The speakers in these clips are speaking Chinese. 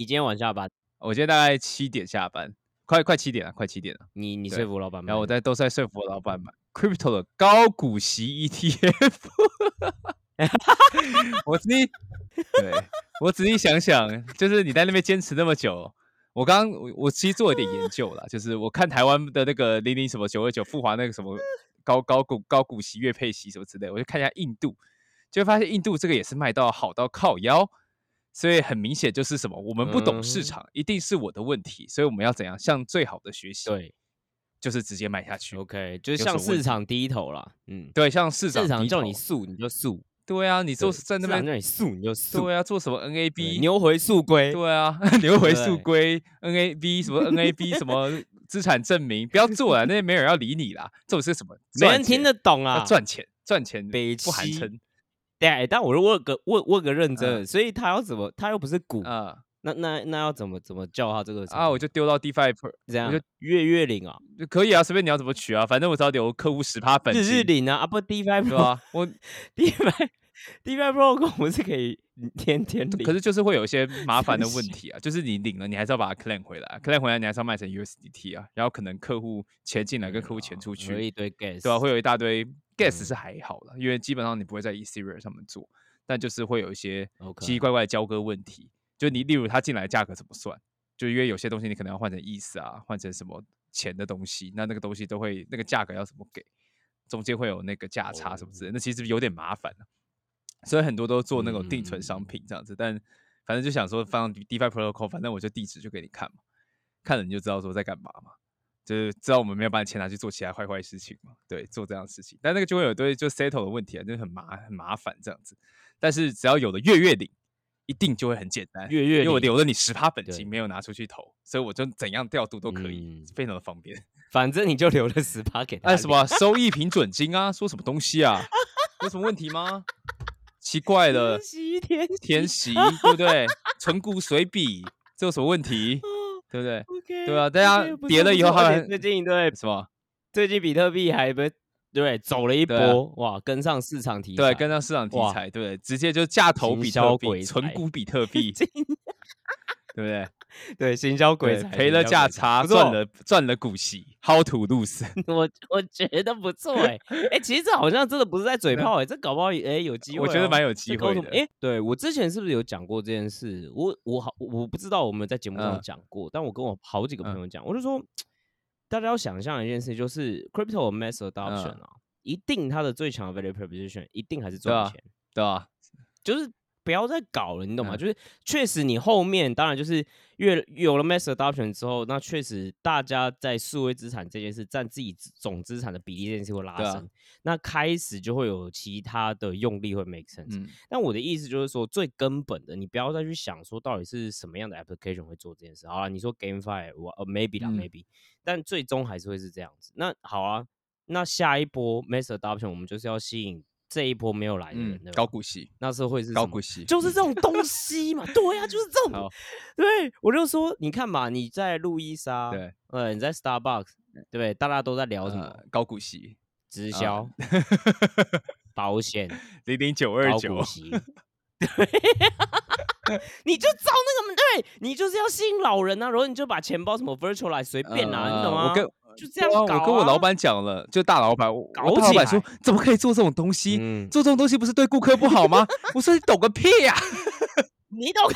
你今天晚下班？我今天大概七点下班，快快七点了，快七点了。你你说服老板吗？然后我在都在说服我老板买 crypto 的高股息 ETF。我仔细，对我仔细想想，就是你在那边坚持那么久，我刚刚我我其实做了一点研究啦，就是我看台湾的那个零零什么九二九富华那个什么高高股高股息月配息什么之类，我就看一下印度，就发现印度这个也是卖到好到靠腰。所以很明显就是什么，我们不懂市嗯场，一定是我的问题，所以我们要怎样向最好的学习？，对就是直接买下去。，OK，就是向市场低头啦。嗯，对，向市场市场低头叫你速你就速，对啊，你做对在那边市场叫你速你就速，对啊，做什么 NAB？牛回速归。对啊，牛回对速归 NAB 什么 NAB 什么 资产证明，不要做了，那些没有人要理你啦。这种是什么？没人听得懂啊。赚钱，赚钱北不含七称对啊，但我是问个问问个认真，嗯所以他要怎么？他又不是股，啊那那那要怎么怎么叫他这个啊！我就丢到 DeFi Pro 这样我就月月领啊，就可以啊，随便你要怎么取啊，反正我只要留客户十趴本日金，日领啊，啊不 DeFi 对 Pro 吧？我 DeFi DeFi Pro 我们 是可以天天领，可是就是会有一些麻烦的问题啊，就是你领了，你还是要把它 claim 回来，claim 回来你还是要卖成 USDT 啊，然后可能客户钱进来跟客户钱出有去，一堆 gas，对吧、会有一大堆 gas 嗯是还好了，因为基本上你不会在 Ethereum 上面做，但就是会有一些奇奇怪怪的交割问题，就你例如它进来价格怎么算，就因为有些东西你可能要换成 ETH 啊，换成什么钱的东西，那那个东西都会那个价格要怎么给，中间会有那个价差什么之类的，那其实有点麻烦啊所以很多都做那种定存商嗯。品这样子，但反正就想说放 DeFi Protocol，反正我就地址就给你看嘛，看了你就知道说在干嘛嘛，就是知道我们没有把你钱拿去做其他坏坏事情嘛，对，做这样的事情，但那个就会有堆就 settle 的问题啊，就是很麻很麻烦这样子，但是只要有了月月领，一定就会很简单，月月因为我留了你十趴本金没有拿出去投，所以我就怎样调度都可以，嗯非常的方便。反正你就留了十趴给他。哎，什么收益平准金啊？说什么东西啊？有什么问题吗？奇怪了天，喜天喜填息对不对？存股随笔，这有什么问题？对不对对啊大家跌了以后错不错而且还最近对什么？最近比特币还不对走了一波，哇，跟上市场题材，对，跟上市场题材，对，直接就价投比特币，销鬼才存股比特币，对不对？对行销鬼对，才赔了价差，赚了赚了股息，How to lose？我我觉得不错哎、哎、其实这好像真的不是在嘴炮哎、这搞不好哎、有机会哦、我觉得蛮有机会的。我哎、对我之前是不是有讲过这件事？我我好我不知道我们在节目上嗯讲过，但我跟我好几个朋嗯友讲，我就说大家要想象一件事，就是 crypto mass adoption 嗯啊，一定它的最强的 value proposition 一定还是赚钱。对吧？就是不要再搞了，你懂吗？嗯就是确实你后面当然就是越有了 mass adoption 之后，那确实大家在数位资产这件事占自己总资产的比例这件事会拉升，那开始就会有其他的用力会 make sense。嗯，但我的意思就是说，最根本的，你不要再去想说到底是什么样的 application 会做这件事。好了，你说 GameFi，我呃 maybe 啦、嗯 maybe，但最终还是会是这样子。那好啊，那下一波 mass adoption 我们就是要吸引这一波没有来的人，高股息，那时候会是高股息，就是这种东西嘛，对呀、就是这种好。对，我就说，你看嘛，你在路易莎，对，呃，你在 Starbucks，对？大家都在聊什么呃，高股息，直啊销、保险、零零九二高九股，息。对，你就照那个，对你就是要吸引老人啊，然后你就把钱包什么 virtualize 随便啊，你懂吗？呃我跟就这样搞、啊我跟我老，板讲了，就大老板，我搞我大老起板说来，怎么可以做这种东西？嗯，做这种东西不是对顾客不好吗？我说你懂个屁 呀、你懂个，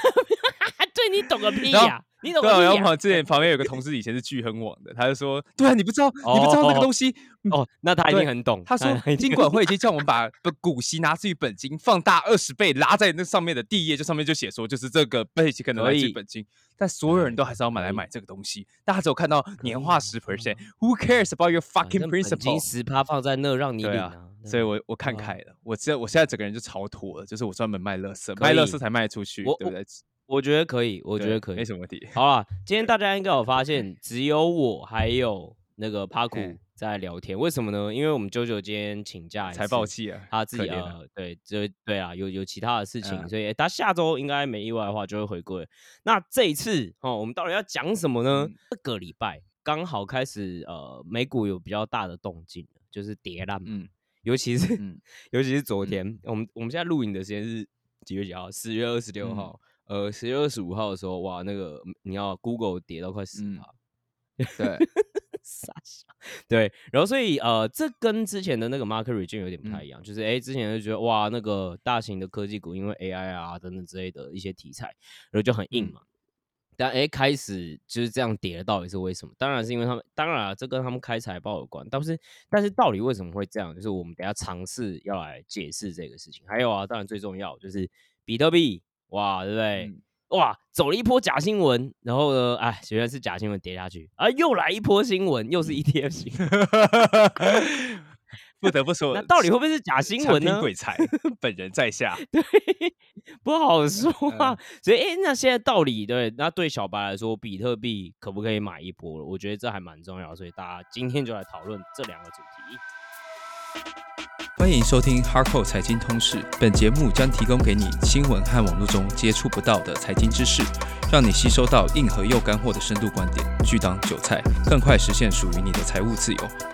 对你懂个屁呀、你懂对啊，然后旁之前旁边有个同事以前是巨亨网的，他就说，对啊，你不知道，你不知道那个哦东西，哦，那他一定很懂。他说金管会已经叫我们把把股息拿自于本金放大二十倍，拉在那上面的第一页，就上面就写说，就是这个被可能来自可以于本金，但所有人都还是要买来买这个东西，大家只有看到年化十 percent，Who cares about your fucking 正本金？十趴放在那让你领啊，所以我我看开了，我知我现在整个人就超脱了，就是我专门卖乐色，卖乐色才卖出去，我对不对？我觉得可以，我觉得可以没。什么问题。好了，今天大家应该有发现，只有我还有那个帕库嘿在聊天，为什么呢？因为我们九九今天请假一财次报季啊，他自己可怜啊呃，对，这对啊，有有其他的事情，嗯所以他下周应该没意外的话就会回归。那这一次哦，我们到底要讲什么呢？嗯这个礼拜刚好开始呃，美股有比较大的动静，就是跌烂尤其是、嗯尤其是昨天，我们我们现在录影的时间是几月几号？十月二十六嗯号。呃，十月二十五号的时候，哇，那个你要 Google 跌到快十嗯趴，对，傻笑。对，然后所以呃，这跟之前的那个 market region 有点不太嗯一样，就是哎，之前就觉得哇，那个大型的科技股因为 AI 啊等等之类的一些题材，然后就很硬嗯嘛。但哎，开始就是这样跌了，到底是为什么？当然是因为他们，当然啊，这跟他们开财报有关。但是，但是到底为什么会这样？就是我们等一下尝试要来解释这个事情。还有啊，当然最重要就是比特币，哇，对不对？嗯哇，走了一波假新闻，然后呢，哎，原来是假新闻跌下去，啊，又来一波新闻，又是 ETF 新闻。不得不说，那到底会不会是假新闻呢？鬼才 本人在下，对，不好说啊。嗯所以，哎、那现在到底对，那对小白来说，比特币可不可以买一波了？我觉得这还蛮重要，所以大家今天就来讨论这两个主题。欢迎收听 Hardcore 财经通识。本节目将提供给你新闻和网络中接触不到的财经知识，让你吸收到硬核又干货的深度观点，拒当韭菜，更快实现属于你的财务自由。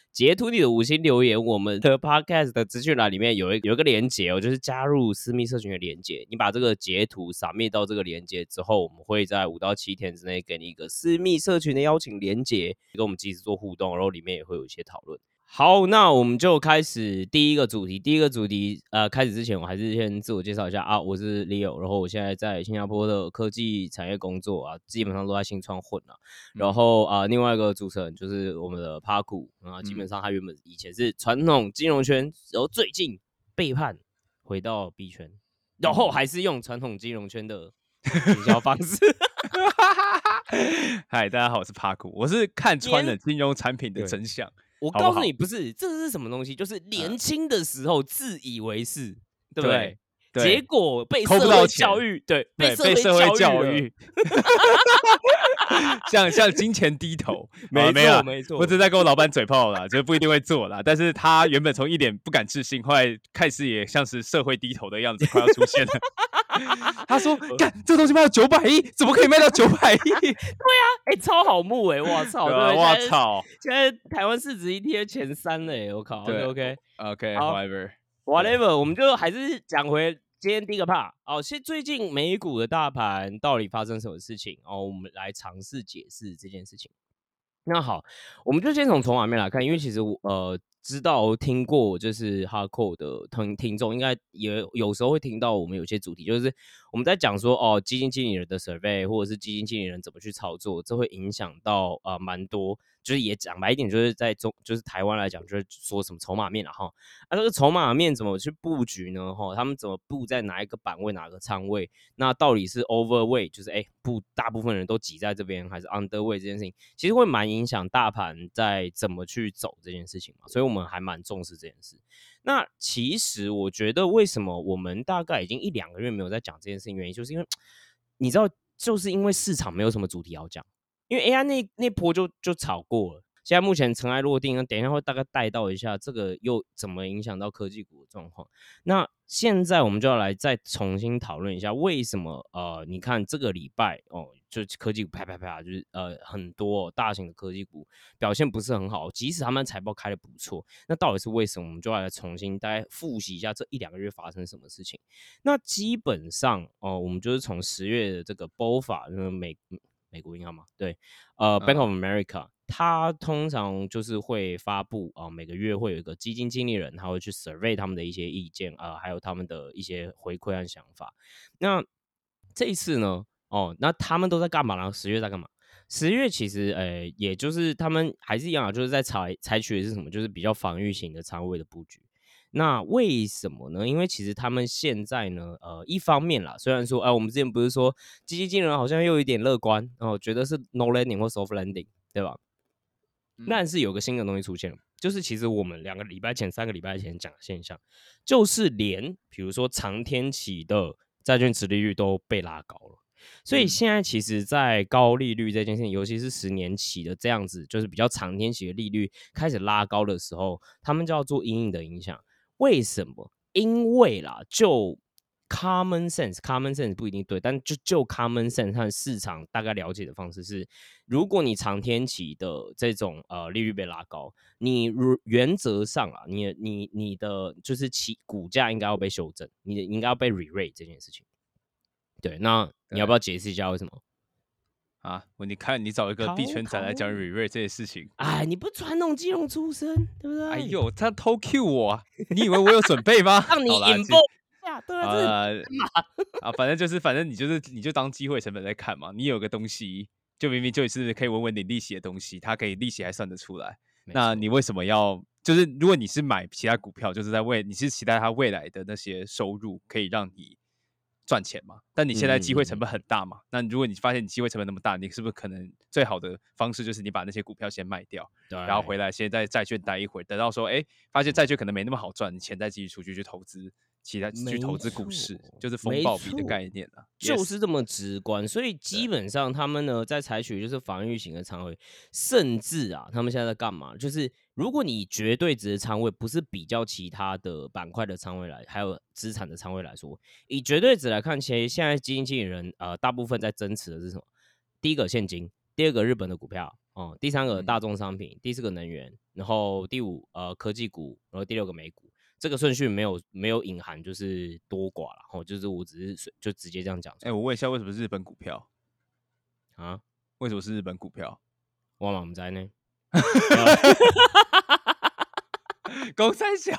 截图你的五星留言。我们的 podcast 的资讯栏里面有一有一个连接哦，就是加入私密社群的连接。你把这个截图扫灭到这个连接之后，我们会在五到七天之内给你一个私密社群的邀请连接，跟我们及时做互动，然后里面也会有一些讨论。好，那我们就开始第一个主题。第一个主题，呃，开始之前，我还是先自我介绍一下啊，我是 Leo，然后我现在在新加坡的科技产业工作啊，基本上都在新创混啊。然后啊、呃另外一个主持人就是我们的帕库啊，基本上他原本以前是传统金融圈，然后最近背叛回到 B 圈，然后还是用传统金融圈的营销方式。嗨，大家好，我是帕库，我是看穿了金融产品的真相。我告诉你，不是这是什么东西，就是年轻的时候自以为是，对不对？对结果被社会教育，对，对，被社会教育，像像金钱低头。没错没错我只是在跟我老板嘴炮啦，就不一定会做啦。但是他原本从一点不敢置信，后来开始也像是社会低头的样子，快要出现了。他说：“干，这个东西卖到九百亿，怎么可以卖到九百亿？哎、超好木哎、我操，对我操现在台湾市值 ETF 前三嘞，我靠对，OK OK。好！OK，whatever。Whatever，我们就还是讲回今天第一个 part 哦。现最近美股的大盘到底发生什么事情哦？我们来尝试解释这件事情。那好，我们就先从筹码面来看，因为其实我呃知道听过就是 Hardcore 的听听众，应该也有时候会听到我们有些主题，就是我们在讲说哦，基金经理人的 survey 或者是基金经理人怎么去操作，这会影响到呃蛮多，就是也讲白一点，就是在中就是台湾来讲，就是说什么筹码面了哈。啊，这个筹码面怎么去布局呢？哈，他们怎么布在哪一个板位、哪个仓位？那到底是 overweight，就是哎，不，大部分人都挤在这边，还是 underweight 这件事情，其实会蛮影响大盘在怎么去走这件事情嘛。所以我我们还蛮重视这件事。那其实我觉得，为什么我们大概已经一两个月没有在讲这件事情，原因就是因为你知道，就是因为市场没有什么主题要讲，因为 AI 那那波就就炒过了。现在目前尘埃落定，那等一下会大概带到一下这个又怎么影响到科技股的状况。那现在我们就要来再重新讨论一下，为什么呃，你看这个礼拜哦，就科技股啪啪啪，就是呃很多、哦、大型的科技股表现不是很好，即使他们财报开的不错，那到底是为什么？我们就要来重新大概复习一下这一两个月发生什么事情。那基本上哦，我们就是从十月的这个 BOFA，就是美美国银行嘛，对，呃、b a n k of America，它通常就是会发布啊、每个月会有一个基金经理人，他会去 survey 他们的一些意见啊、还有他们的一些回馈和想法。那这一次呢，哦，那他们都在干嘛呢？十月在干嘛？十月其实，呃，也就是他们还是一样啊，就是在采采取的是什么？就是比较防御型的仓位的布局。那为什么呢？因为其实他们现在呢，呃，一方面啦，虽然说，哎、我们之前不是说基金经理人好像又有一点乐观哦，觉得是 no landing 或 soft landing，对吧？但是有个新的东西出现了，就是其实我们两个礼拜前、三个礼拜前讲的现象，就是连比如说长天期的债券殖利率都被拉高了。所以嗯现在其实，在高利率这件事情，尤其是十年期的这样子，就是比较长天期的利率开始拉高的时候，他们就要做阴影的影响。为什么？因为啦，就 common sense，common sense 不一定对，但就就 common sense 和市场大概了解的方式是，如果你长天期的这种呃利率被拉高，你如原则上啊，你你你的就是其股价应该要被修正，你的应该要被 re-rate 这件事情。对，那你要不要解释一下为什么？啊，我你看你找一个币考圈仔来讲考 re rate 这些事情，哎，你不是传统金融出身，对不对？哎，呦，他偷 Q 我啊，你以为我有准备吗？让你引爆一下，对啊，啊，反正就是，反正你就是你就当机会成本在看嘛。你有个东西，就明明就是可以稳稳领利息的东西，它可以利息还算得出来。那你为什么要？就是如果你是买其他股票，就是在未你是期待它未来的那些收入可以让你赚钱嘛？但你现在机会成本很大嘛？那如果你发现你机会成本那么大，你是不是可能最好的方式就是你把那些股票先卖掉，然后回来先在债券待一会儿，等到说哎发现债券可能没那么好赚，你钱再继续出去去投资其他去投资股市，就是风暴比的概念啊，就是这么直观，所以基本上他们呢在采取就是防御型的仓位，甚至啊，他们现在在干嘛？就是如果你绝对值的仓位不是比较其他的板块的仓位来，还有资产的仓位来说，以绝对值来看，其实现在基金经理人呃大部分在增持的是什么？第一个现金，第二个日本的股票，哦、第三个嗯大众商品，第四个能源，然后第五呃科技股，然后第六个美股。这个顺序没有没有隐含就是多寡了，哦，就是我只是就直接这样讲出哎、来我问一下，为什么是日本股票？啊，为什么是日本股票？我嘛唔知呢。公三小，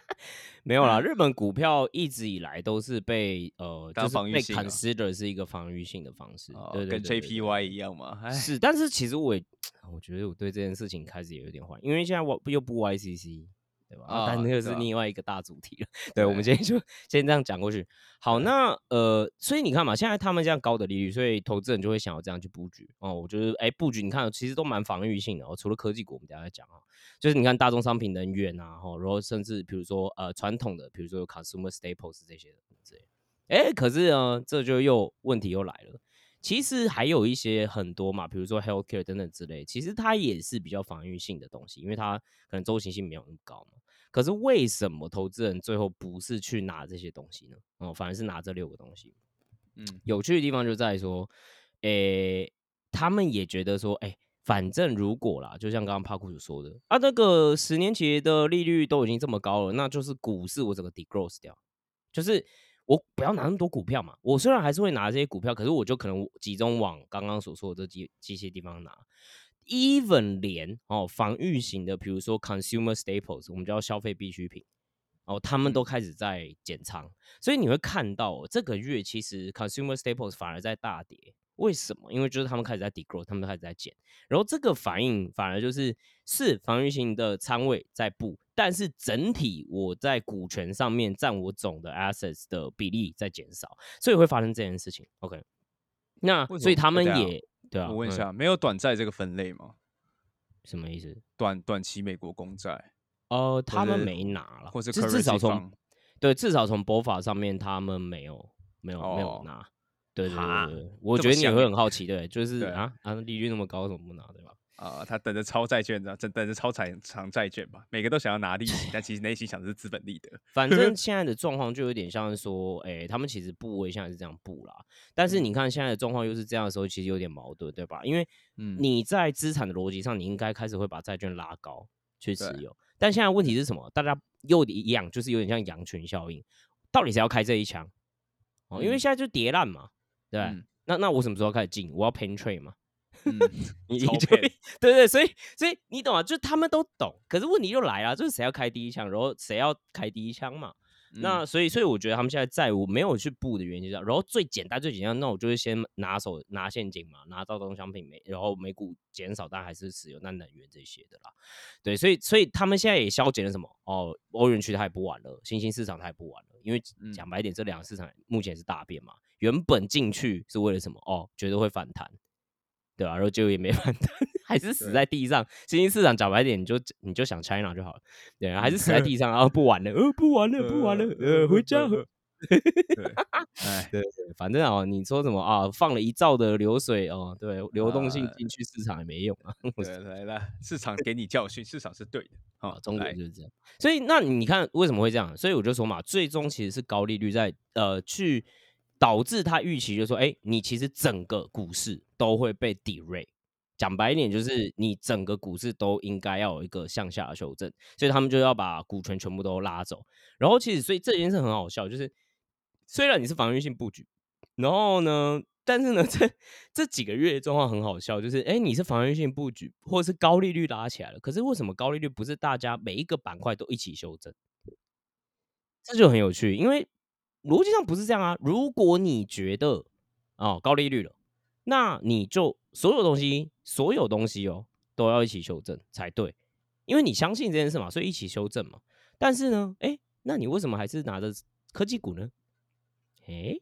没有啦，日本股票一直以来都是被呃，当就是被防御性啊。consider 是一个防御性的方式，哦对对跟对对对。JPY 一样嘛？哎，是，但是其实我也我觉得我对这件事情开始也有点怀疑，因为现在我又不 YCC，对吧？啊但啊那个是另外一个大主题了。对，我们今天就先这样讲过去。好，那呃，所以你看嘛，现在他们这样高的利率，所以投资人就会想要这样去布局哦。我觉得，哎，布局你看其实都蛮防御性的哦。除了科技股，我们等一下再讲啊，就是你看大宗商品、能源啊，哈，然后甚至比如说呃传统的，比如说有 consumer staples 这些的之类的。哎，可是呢，这就又问题又来了。其实还有一些很多嘛，比如说 healthcare 等等之类，其实它也是比较防御性的东西，因为它可能周期性没有那么高嘛。可是为什么投资人最后不是去拿这些东西呢？哦，反而是拿这六个东西。嗯，有趣的地方就在于说，诶、他们也觉得说，哎、反正如果啦，就像刚刚帕库所说的，啊，那个十年期的利率都已经这么高了，那就是股市我整个 degrowth 掉，就是我不要拿那么多股票嘛。我虽然还是会拿这些股票，可是我就可能集中往刚刚所说的这几这些地方拿。even 连哦防御型的，比如说 consumer staples，我们叫消费必需品，哦，他们都开始在减仓，所以你会看到、哦、这个月其实 consumer staples 反而在大跌。为什么？因为就是他们开始在 degrowth，他们都开始在减，然后这个反应反而就是是防御型的仓位在布，但是整体我在股权上面占我总的 assets 的比例在减少，所以会发生这件事情。OK，那所以他们也对啊，嗯我问一下，没有短债这个分类吗？什么意思？短短期美国公债，呃，他们是没拿了，或者至至少从对至少从博法上面他们没有没有、没有哦拿。对对哈对对，我这觉得你会很好奇，对，就 是对啊啊，利率那么高，为什么不拿，对吧？啊、他等着超债券的，等等着超长长债券吧，每个都想要拿利息，但其实内心想的是资本利得。反正现在的状况就有点像是说，哎、他们其实部位现在是这样布啦，但是你看现在的状况又是这样的时候，其实有点矛盾，对吧？因为嗯你在资产的逻辑上，你应该开始会把债券拉高去持有，但现在问题是什么？大家又一样，就是有点像羊群效应，到底谁要开这一枪？哦，因为嗯现在就跌烂嘛，对嗯那那我什么时候开始进？我要 penetrate 嘛？嗯，你超你就对对，所以所以你懂啊？就他们都懂，可是问题就来了，就是谁要开第一枪，然后谁要开第一枪嘛？那嗯所以所以我觉得他们现在债务没有去布的原因就是然后最简单最简单，那我就是先拿手拿现金嘛，拿到东商品美，然后美股减少，但还是持有那能源这些的啦。对，所以所以他们现在也消减了什么？哦，欧元区它也不玩了，新兴市场它也不玩了，因为嗯讲白一点，这两个市场目前是大变嘛。原本进去是为了什么？哦，觉得会反弹，对吧、然后结果也没 反弹，还是死在地上。新兴市场讲白一点，你就你就想 China 就好了，对，还是死在嗯地上，然后不玩了，呃，不玩了，不玩了，呃，回家，回 对，哎，对对，反正啊，你说什么啊，放了一兆的流水哦，对，流动性呃进去市场也没用啊。对，来了，市场给你教训，市场是对的。好啊，，中国来就是这样。所以那你看为什么会这样？所以我就说嘛，最终其实是高利率在呃去导致他预期，就是说，哎，你其实整个股市都会被 derate。讲白一点，就是你整个股市都应该要有一个向下的修正，所以他们就要把股权全部都拉走。然后其实，所以这件事很好笑，就是虽然你是防御性布局，然后呢，但是呢，这这几个月的状况很好笑，就是哎，你是防御性布局，或者是高利率拉起来了，可是为什么高利率不是大家每一个板块都一起修正？这就很有趣，因为逻辑上不是这样啊。如果你觉得哦高利率了，那你就所有东西，所有东西哦都要一起修正才对，因为你相信这件事嘛，所以一起修正嘛。但是呢，哎，那你为什么还是拿着科技股呢？哎，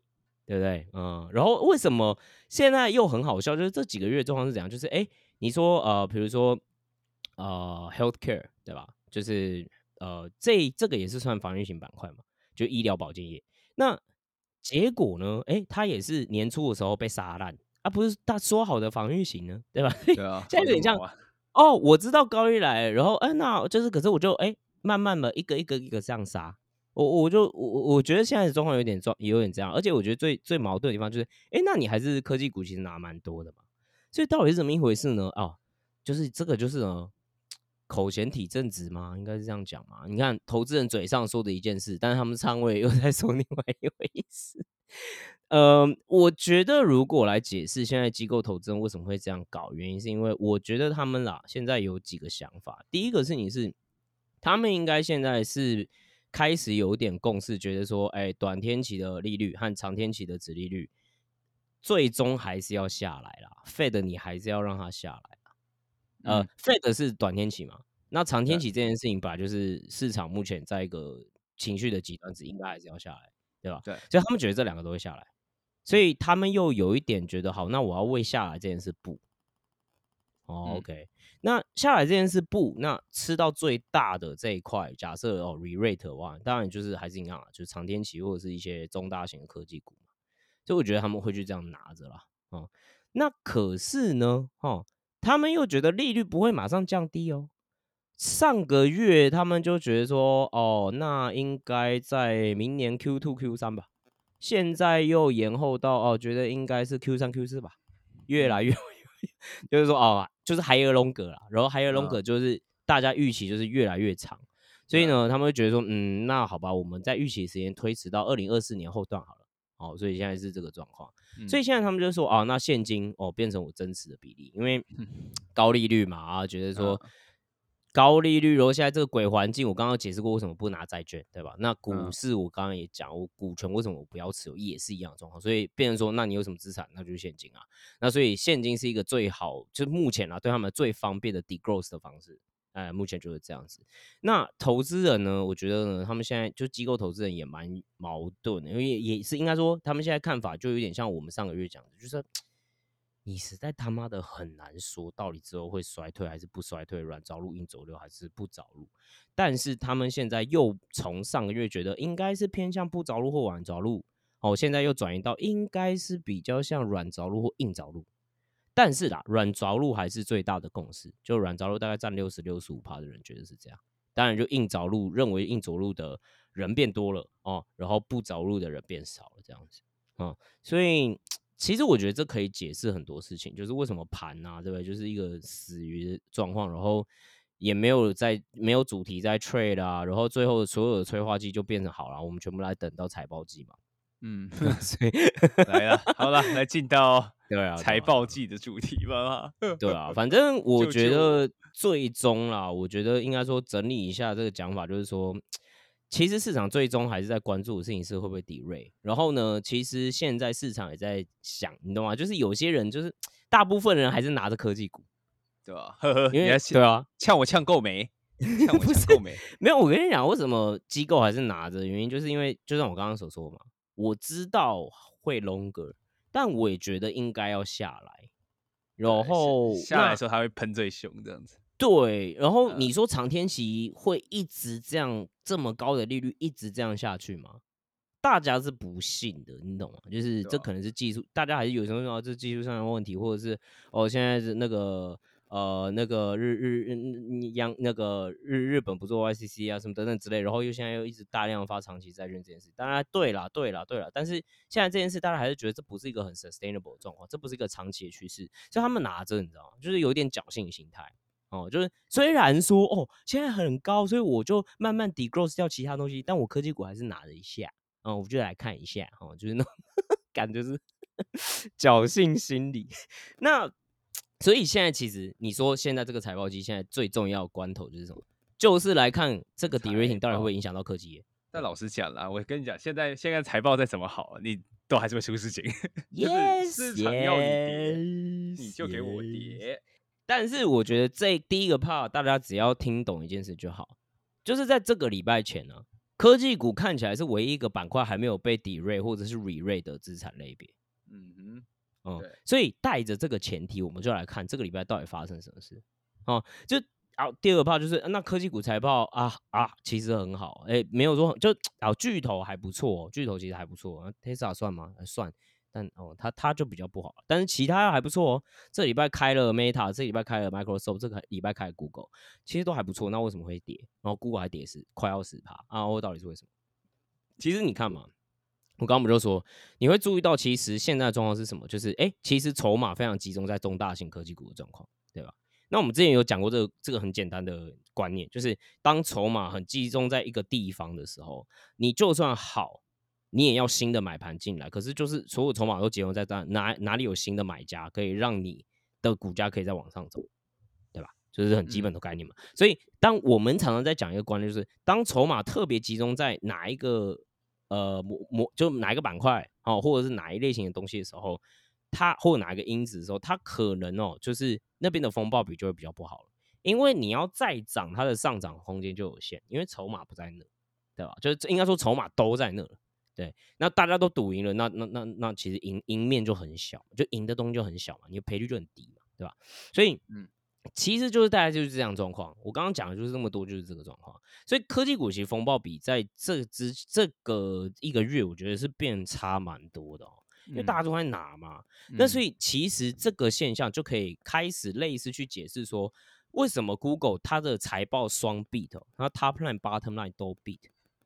对不对？嗯，然后为什么现在又很好笑？就是这几个月状况是怎样？就是哎，你说呃，比如说呃，healthcare 对吧？就是呃，这这个也是算防御型板块嘛，就医疗保健业。那结果呢？哎，它也是年初的时候被杀烂啊，不是他说好的防御型呢，对吧？对啊，现在有点像啊哦，我知道高一来，然后哎，那就是可是我就哎，慢慢的一个一个一个这样杀。我我就我我我觉得现在的状况有点状有点这样，而且我觉得最最矛盾的地方就是，哎，那你还是科技股其实拿蛮多的嘛，所以到底是怎么一回事呢？哦，就是这个就是呢，口嫌体正直吗？应该是这样讲嘛。你看投资人嘴上说的一件事，但是他们仓位又在 说另外一回事。呃，我觉得如果来解释现在机构投资人为什么会这样搞，原因是因为我觉得他们啦现在有几个想法。第一个是你是他们应该现在是开始有点共识，觉得说，哎，短天期的利率和长天期的值利率最终还是要下来啦。Fed 你还是要让它下来。呃、嗯 f e d 是短天期嘛，那长天对期这件事情本来就是市场目前在一个情绪的极端值，应该还是要下来，对吧？对，所以他们觉得这两个都会下来，所以他们又有一点觉得好，那我要为下来这件事不。哦、嗯 o k 那下来这件事不，那吃到最大的这一块，假设哦 re-rate 的话，当然就是还是一样啊，就是长天期或者是一些中大型的科技股嘛，所以我觉得他们会去这样拿着啦。哦，那可是呢，哦，他们又觉得利率不会马上降低哦。上个月他们就觉得说，哦，那应该在明年 Q two Q 三吧。现在又延后到哦，觉得应该是 Q 三 Q 四吧，越来越，就是说哦，就是 higher longer 啦，然后 higher 嗯 longer 就是大家预期就是越来越长，所以呢，他们会觉得说，嗯，那好吧，我们在预期时间推迟到二零二四年后段好了，哦，所以现在是这个状况，所以现在他们就说，啊，那现金哦变成我真实的比例，因为 高利率嘛，啊，觉得说。嗯高利率，然后现在这个鬼环境，我刚刚解释过为什么不拿债券，对吧？那股嗯市我刚刚也讲，我股权为什么我不要持有，也是一样的状况。所以变成说，那你有什么资产，那就是现金啊。那所以现金是一个最好，就是目前啊对他们最方便的 degrowth 的方式。哎，目前就是这样子。那投资人呢？我觉得呢，他们现在就机构投资人也蛮矛盾的，因为也也是应该说，他们现在看法就有点像我们上个月讲的，就是你实在他妈的很难说，到底之后会衰退还是不衰退，软着陆、硬着陆还是不着陆。但是他们现在又从上个月觉得应该是偏向不着陆或软着陆，哦，现在又转移到应该是比较像软着陆或硬着陆。但是啦，软着陆还是最大的共识，就软着陆大概占六十六十五趴的人觉得是这样。当然，就硬着陆认为硬着陆的人变多了哦，然后不着陆的人变少了，这样子。嗯，所以其实我觉得这可以解释很多事情，就是为什么盘啊，对不对？就是一个死鱼状况，然后也没有在没有主题在 trade 啊，然后最后所有的催化剂就变成好了，我们全部来等到财报季嘛。嗯，所以 来了，好了，来进到 对啊，财报季的主题吧。对啊，反正我觉得最终啦，我觉得应该说整理一下这个讲法，就是说，其实市场最终还是在关注的事情是会不会抵瑞。然后呢，其实现在市场也在想，你懂吗？就是有些人就是大部分人还是拿着科技股，对吧？呵呵，因为对啊，呛我呛够没？呛我呛够没？没有，我跟你讲，为什么机构还是拿着？原因就是因为，就像我刚刚所说嘛，我知道会 longer，但我也觉得应该要下来。然后那下下来的时候，它会喷最凶，这样子。对，然后呃你说长天期会一直这样这么高的利率一直这样下去吗？大家是不信的，你懂吗？就是这可能是技术，大家还是有时候说这技术上的问题，或者是哦现在是那个呃那个日日日央那个日日本不做 YCC 啊什么等等之类，然后又现在又一直大量发长期债券这件事，当然对啦对啦对啦，但是现在这件事大家还是觉得这不是一个很 sustainable 的状况，这不是一个长期的趋势，所以他们拿着你知道吗？就是有一点侥幸心态。哦，就是虽然说哦，现在很高，所以我就慢慢 degross 掉其他东西，但我科技股还是拿了一下，哦，我就来看一下，哦，就是那种 感觉是 侥幸心理。那所以现在其实你说现在这个财报季现在最重要的关头就是什么？就是来看这个 d e rating 到底会影响到科技业。但老实讲啦，我跟你讲，现在现在财报再怎么好，你都还是会出事情。就是 Yes，市场要你跌，你就给我跌。但是我觉得这第一个 part 大家只要听懂一件事就好，就是在这个礼拜前呢、科技股看起来是唯一一个板块还没有被抵瑞或者是 re 瑞的资产类别。嗯哼，嗯，所以带着这个前提，我们就来看这个礼拜到底发生什么事。哦，就啊，第二个 part 就是、呃那科技股财报啊啊，其实很好，哎、没有说就啊巨头还不错、哦，巨头其实还不错、啊、，Tesla 算吗？呃算，但哦，它它就比较不好，但是其他还不错哦。这礼拜开了 Meta，这礼拜开了 Microsoft，这个礼拜开了 Google，其实都还不错。那为什么会跌？然后 Google 还跌是快要十趴啊？我到底是为什么？其实你看嘛，我刚刚不就说，你会注意到，其实现在的状况是什么？就是哎、诶其实筹码非常集中在中大型科技股的状况，对吧？那我们之前有讲过这个这个很简单的观念，就是当筹码很集中在一个地方的时候，你就算好，你也要新的买盘进来。可是就是所有筹码都集中在哪哪哪里有新的买家，可以让你的股价可以再往上走，对吧？就是很基本的概念嘛。所以当我们常常在讲一个观念，就是当筹码特别集中在哪一个呃模模就哪一个板块哦，或者是哪一类型的东西的时候，它或哪一个因子的时候，它可能哦，就是那边的风暴比就会比较不好了，因为你要再涨，它的上涨空间就有限，因为筹码不在那，对吧？就是应该说筹码都在那了。对，那大家都赌赢了，那那那那其实赢赢面就很小，就赢的东西就很小嘛，你的赔率就很低嘛，对吧？所以，嗯，其实就是大概就是这样的状况。我刚刚讲的就是这么多，就是这个状况。所以科技股其实风暴比在这之这个一个月，我觉得是变差蛮多的哦，因为大家都在拿嘛。那所以以其实这个现象就可以开始类似去解释说，为什么 Google 它的财报双 beat，哦然后 top line、bottom line 都 beat，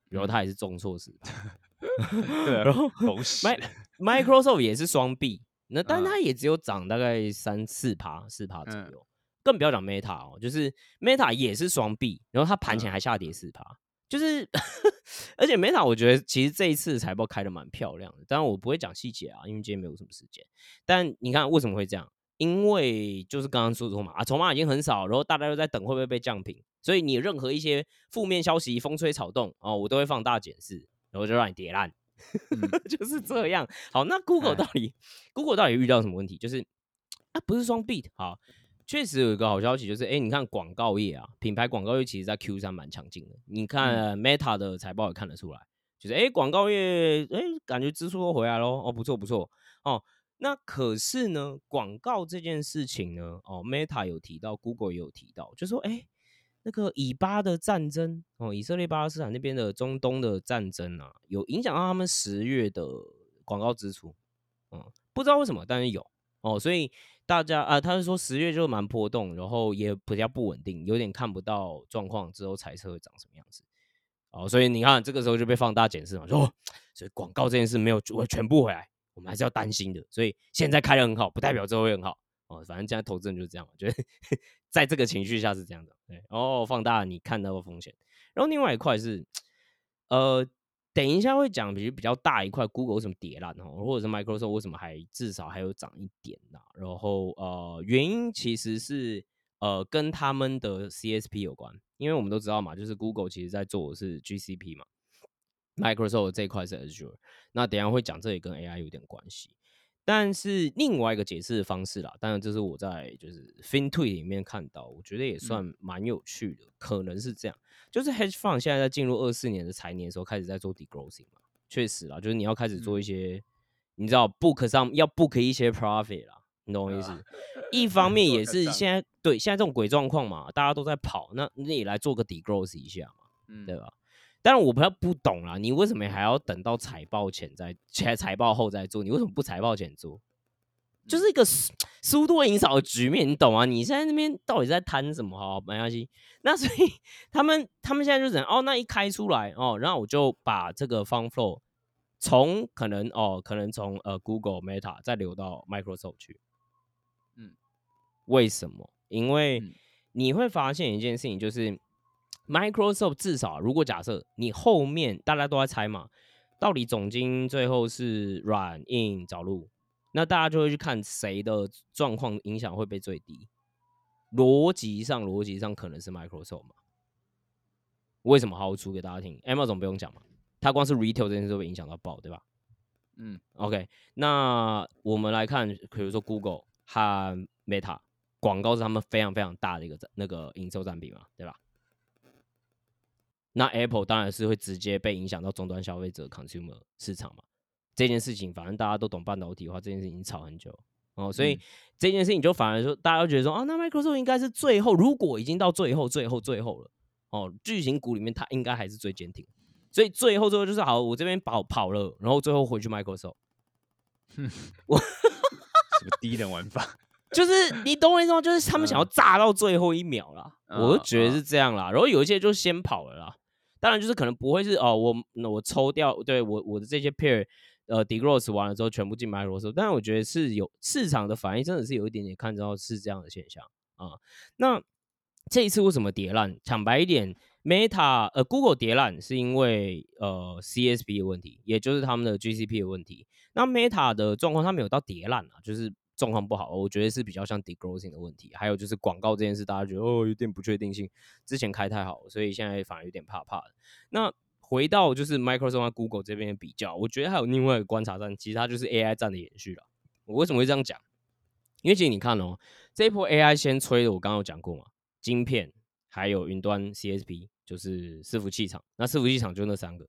然后它也是重错十趴。对啊，然后狗屎 Mi-，Microsoft 也是双 beat，那但嗯它也只有涨大概三四趴、四趴左嗯右，更不要讲 Meta 哦，就是 Meta 也是双 B，然后它盘前嗯还下跌四趴，就是 而且 Meta 我觉得其实这一次财报开的蛮漂亮的，当然我不会讲细节啊，因为今天没有什么时间。但你看为什么会这样？因为就是刚刚说的筹码啊，筹码已经很少，然后大家又在等会不会被降平，所以你任何一些负面消息风吹草动哦，我都会放大检视，然后就让你跌烂。嗯 就是这样。好，那 Google 哎到底 Google 到底遇到什么问题？就是啊，不是双 beat。好，确实有一个好消息，就是哎、诶你看广告业啊，品牌广告业其实在 Q 三蛮强劲的。你看、Meta 的财报也看得出来，就是哎，诶广、告业哎、诶感觉支出都回来喽，哦，不错不错哦。那可是呢，广告这件事情呢，哦，Meta 有提到，Google 也有提到，就说哎。诶那个以巴的战争哦，以色列巴勒斯坦那边的中东的战争啊，有影响到他们十月的广告支出，嗯，不知道为什么，但是有哦，所以大家啊，他是说十月就蛮波动，然后也比较不稳定，有点看不到状况之后猜测会长什么样子，哦，所以你看这个时候就被放大检视嘛，说、所以广告这件事没有会全部回来，我们还是要担心的，所以现在开的很好，不代表之后会很好。哦，反正现在投资人就是这样，我觉得在这个情绪下是这样的，对，然后放大你看到的风险，然后另外一块是，呃，等一下会讲，比如比较大一块，Google 为什么跌烂哦，或者是 Microsoft 为什么还至少还有涨一点呐、然后呃，原因其实是呃跟他们的 CSP 有关，因为我们都知道嘛，就是 Google 其实在做的是 GCP 嘛，Microsoft 这一块是 Azure，那等一下会讲这也跟 AI 有点关系。但是另外一个解释的方式啦，当然这是我在就是 FinTwit 里面看到，我觉得也算蛮有趣的，可能是这样，就是 Hedge Fund 现在在进入二四年的财年的时候，开始在做 degrowing 嘛，确实啦，就是你要开始做一些，你知道 book 上要 book 一些 profit 啦，你懂我意思？一方面也是现在对现在这种鬼状况嘛，大家都在跑，那你也来做个 degrowth 一下嘛，嗯对吧？但是我不要不懂啦，你为什么还要等到财报前再财 财报后再做？你为什么不财报前做？就是一个输输多赢少的局面，你懂啊？你现在那边到底在贪什么？好，没关系。那所以他们他们现在就等哦，那一开出来哦，然后我就把这个 fund flow 从可能哦，可能从呃 Google Meta 再流到 Microsoft 去。嗯，为什么？因为你会发现一件事情，就是 Microsoft 至少如果假设你后面大家都在猜嘛，到底总经最后是软硬找路。那大家就会去看谁的状况影响会被最低。逻辑上，逻辑上可能是 Microsoft 嘛？为什么？好，我出给大家听。Amazon 不用讲嘛，它光是 Retail 这件事都会影响到爆，对吧？嗯，OK。那我们来看，比如说 Google 和 Meta 广告是他们非常非常大的一个那个营收占比嘛，对吧？那 Apple 当然是会直接被影响到终端消费者 Consumer 市场嘛。这件事情，反正大家都懂半导体的话，这件事情吵很久哦，所以这件事情就反而说，大家都觉得说啊，那 Microsoft 应该是最后，如果已经到最后、最后、最后了哦，巨型股里面它应该还是最坚挺，所以最后最后就是好，我这边跑跑了，然后最后回去 Microsoft，我什么低等玩法？就是你懂我意思吗？就是他们想要炸到最后一秒啦，我就觉得是这样啦，然后有一些就先跑了啦，当然就是可能不会是哦，我我抽掉对我我的这些 pair。呃，degrowth 完了之后全部进 Microsoft，但是我觉得是有市场的反应，真的是有一点点看到是这样的现象啊。那这一次为什么跌烂？坦白一点，Meta 呃 Google 跌烂是因为呃 CSP 的问题，也就是他们的 GCP 的问题。那 Meta 的状况它没有到跌烂啊，就是状况不好，我觉得是比较像 degrowing 的问题。还有就是广告这件事，大家觉得哦有点不确定性，之前开太好，所以现在反而有点怕怕的。那回到就是 Microsoft 和 Google 这边的比较，我觉得还有另外一个观察站，其实它就是 AI 站的延续了。我为什么会这样讲？因为其实你看哦，这一波 AI 先吹的，我刚刚有讲过嘛，晶片还有云端 CSP，就是伺服器厂。那伺服器厂就那三个，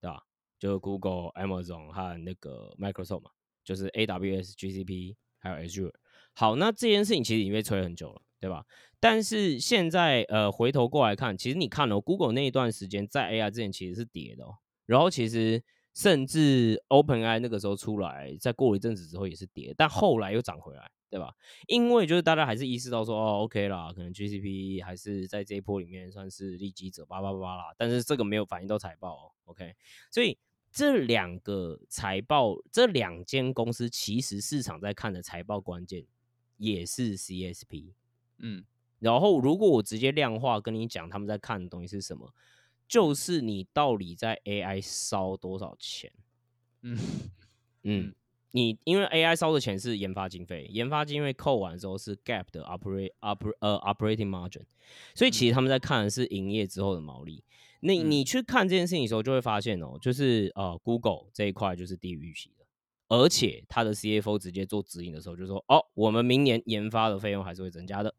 对吧？就 Google、Amazon 和那个 Microsoft 嘛，就是 AWS、GCP 还有 Azure。好，那这件事情其实已经被吹很久了。对吧？但是现在呃，回头过来看，其实你看哦，Google 那一段时间在 AI 之前其实是跌的哦。然后其实甚至 OpenAI 那个时候出来，在过了一阵子之后也是跌，但后来又涨回来，对吧？因为就是大家还是意识到说，哦，OK 啦，可能 GCP 还是在这一波里面算是利基者，叭叭叭啦。但是这个没有反映到财报哦，OK。所以这两个财报，这两间公司其实市场在看的财报关键也是 CSP。嗯，然后如果我直接量化跟你讲，他们在看的东西是什么，就是你到底在 AI 烧多少钱？嗯嗯，你因为 AI 烧的钱是研发经费，研发经费扣完之后是 Gap 的 operate oper 呃 operating margin，所以其实他们在看的是营业之后的毛利。那你去看这件事情的时候，就会发现哦，就是呃 Google 这一块就是低于预期的，而且他的 CFO 直接做指引的时候就说，哦，我们明年研发的费用还是会增加的。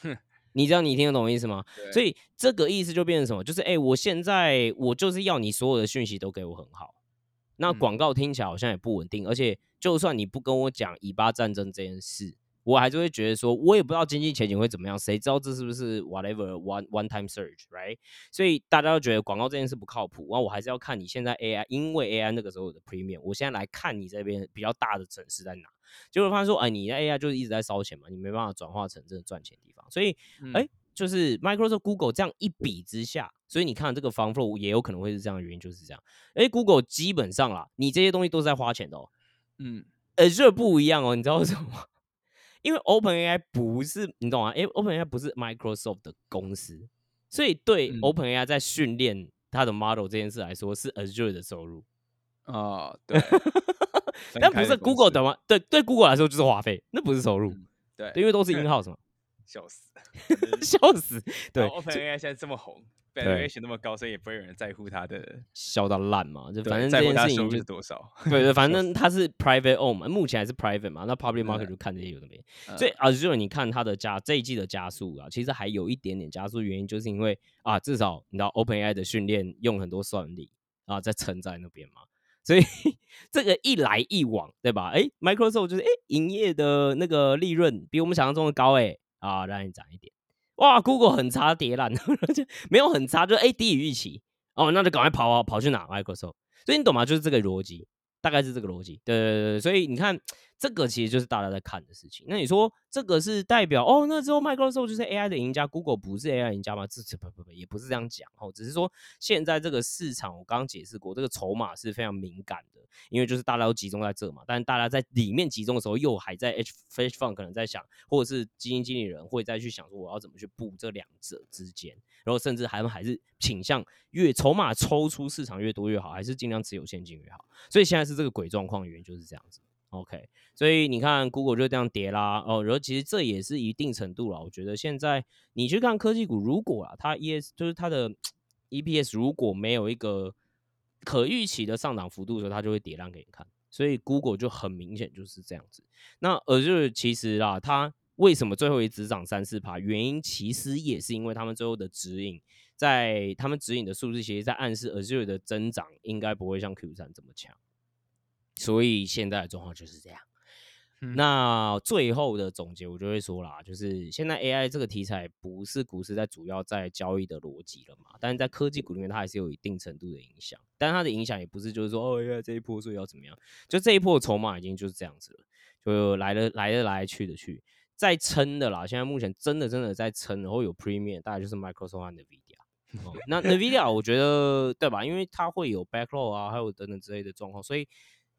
哼，你知道你听得懂意思吗？所以这个意思就变成什么？就是哎，我现在我就是要你所有的讯息都给我很好。那广告听起来好像也不稳定，而且就算你不跟我讲以巴战争这件事。我还是会觉得说，我也不知道经济前景会怎么样，谁知道这是不是 whatever one one time surge，right？所以大家都觉得广告这件事不靠谱。然后我还是要看你现在 AI，因为 AI 那个时候的 premium，我现在来看你这边比较大的城市在哪，就会发现说，哎，你的 AI 就是一直在烧钱嘛，你没办法转化成真的赚钱地方。所以，哎，就是 Microsoft、Google 这样一比之下，所以你看这个方 flow 也有可能会是这样的原因，就是这样。哎，Google 基本上啦，你这些东西都是在花钱的哦。嗯，Azure 不一样哦，你知道为什么吗？因为 OpenAI 不是你懂吗？因为 OpenAI 不是 Microsoft 的公司，所以对 OpenAI 在训练它的 model 这件事来说，是 Azure 的收入啊。对，但不是 Google 的吗？对，对 Google 来说就是花费，那不是收入。对，因为都是 in house 嘛。笑死，笑死。对，OpenAI 现在这么红。valuation 那么高，所以也不会有人在乎它的笑到烂嘛。就反正这件事情就是多少。对对，反正它是 private own 嘛，目前还是 private 嘛。那 public market 就看这些有的没。所以 Azure 你看它的加这一季的加速啊，其实还有一点点加速，原因就是因为啊，至少你知道 OpenAI 的训练用很多算力啊，在撑在那边嘛。所以 这个一来一往，对吧？哎，Microsoft 就是哎，营业的那个利润比我们想象中的高哎啊，让你涨一点。哇，Google 很差，跌烂，没有很差，就哎低于预期哦，那就赶快跑跑跑去哪 Microsoft。所以你懂吗？就是这个逻辑，大概是这个逻辑。对对对，所以你看，这个其实就是大家在看的事情。那你说这个是代表哦？那之后 Microsoft 就是 AI 的赢家，Google 不是 AI 赢家吗？这这不不不，也不是这样讲哦。只是说现在这个市场，我刚刚解释过，这个筹码是非常敏感的，因为就是大家都集中在这嘛。但大家在里面集中的时候，又还在 H Fish Fund 可能在想，或者是基金经理人会再去想说，我要怎么去布这两者之间。然后甚至还还是倾向越筹码抽出市场越多越好，还是尽量持有现金越好。所以现在是这个鬼状况，原因就是这样子。OK，所以你看 Google 就这样跌啦。哦，然后其实这也是一定程度了。我觉得现在你去看科技股，如果啊它 ES 就是它的 EPS 如果没有一个可预期的上涨幅度的时候，它就会跌烂给你看。所以 Google 就很明显就是这样子。那而就是其实啊，它。为什么最后一只涨三四趴？原因其实也是因为他们最后的指引，在他们指引的数字，其实在暗示 Azure 的增长应该不会像 Q 三这么强，所以现在的状况就是这样。那最后的总结，我就会说啦，就是现在 AI 这个题材不是股市在主要在交易的逻辑了嘛？但是在科技股里面，它还是有一定程度的影响，但它的影响也不是就是说哦，AI 这一波所以要怎么样？就这一波筹码已经就是这样子了，就来了来了来去的去。在撑的啦，现在目前真的真的在撑，然后有 Premium，大概就是 Microsoft 和 Nvidia。那 Nvidia 我觉得对吧？因为它会有 backlog 啊，还有等等之类的状况，所以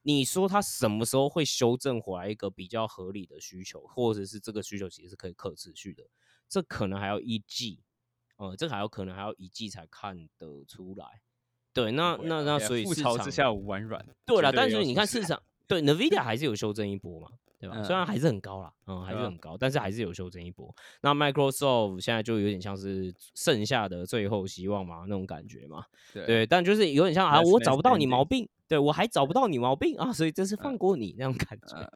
你说它什么时候会修正回来一个比较合理的需求，或者是这个需求其实是可以可持续的，这可能还要一季，呃，这还有可能还要一季才看得出来。对，那那那所以市场之下无完卵。对了，但是你看市场，对 Nvidia 还是有修正一波嘛。对吧？虽然还是很高啦，嗯，还是很高，但是还是有修正一波。那 Microsoft 现在就有点像是剩下的最后希望嘛，那种感觉嘛。对，但就是有点像啊，我找不到你毛病，对我还找不到你毛病啊，所以这是放过你那种感觉。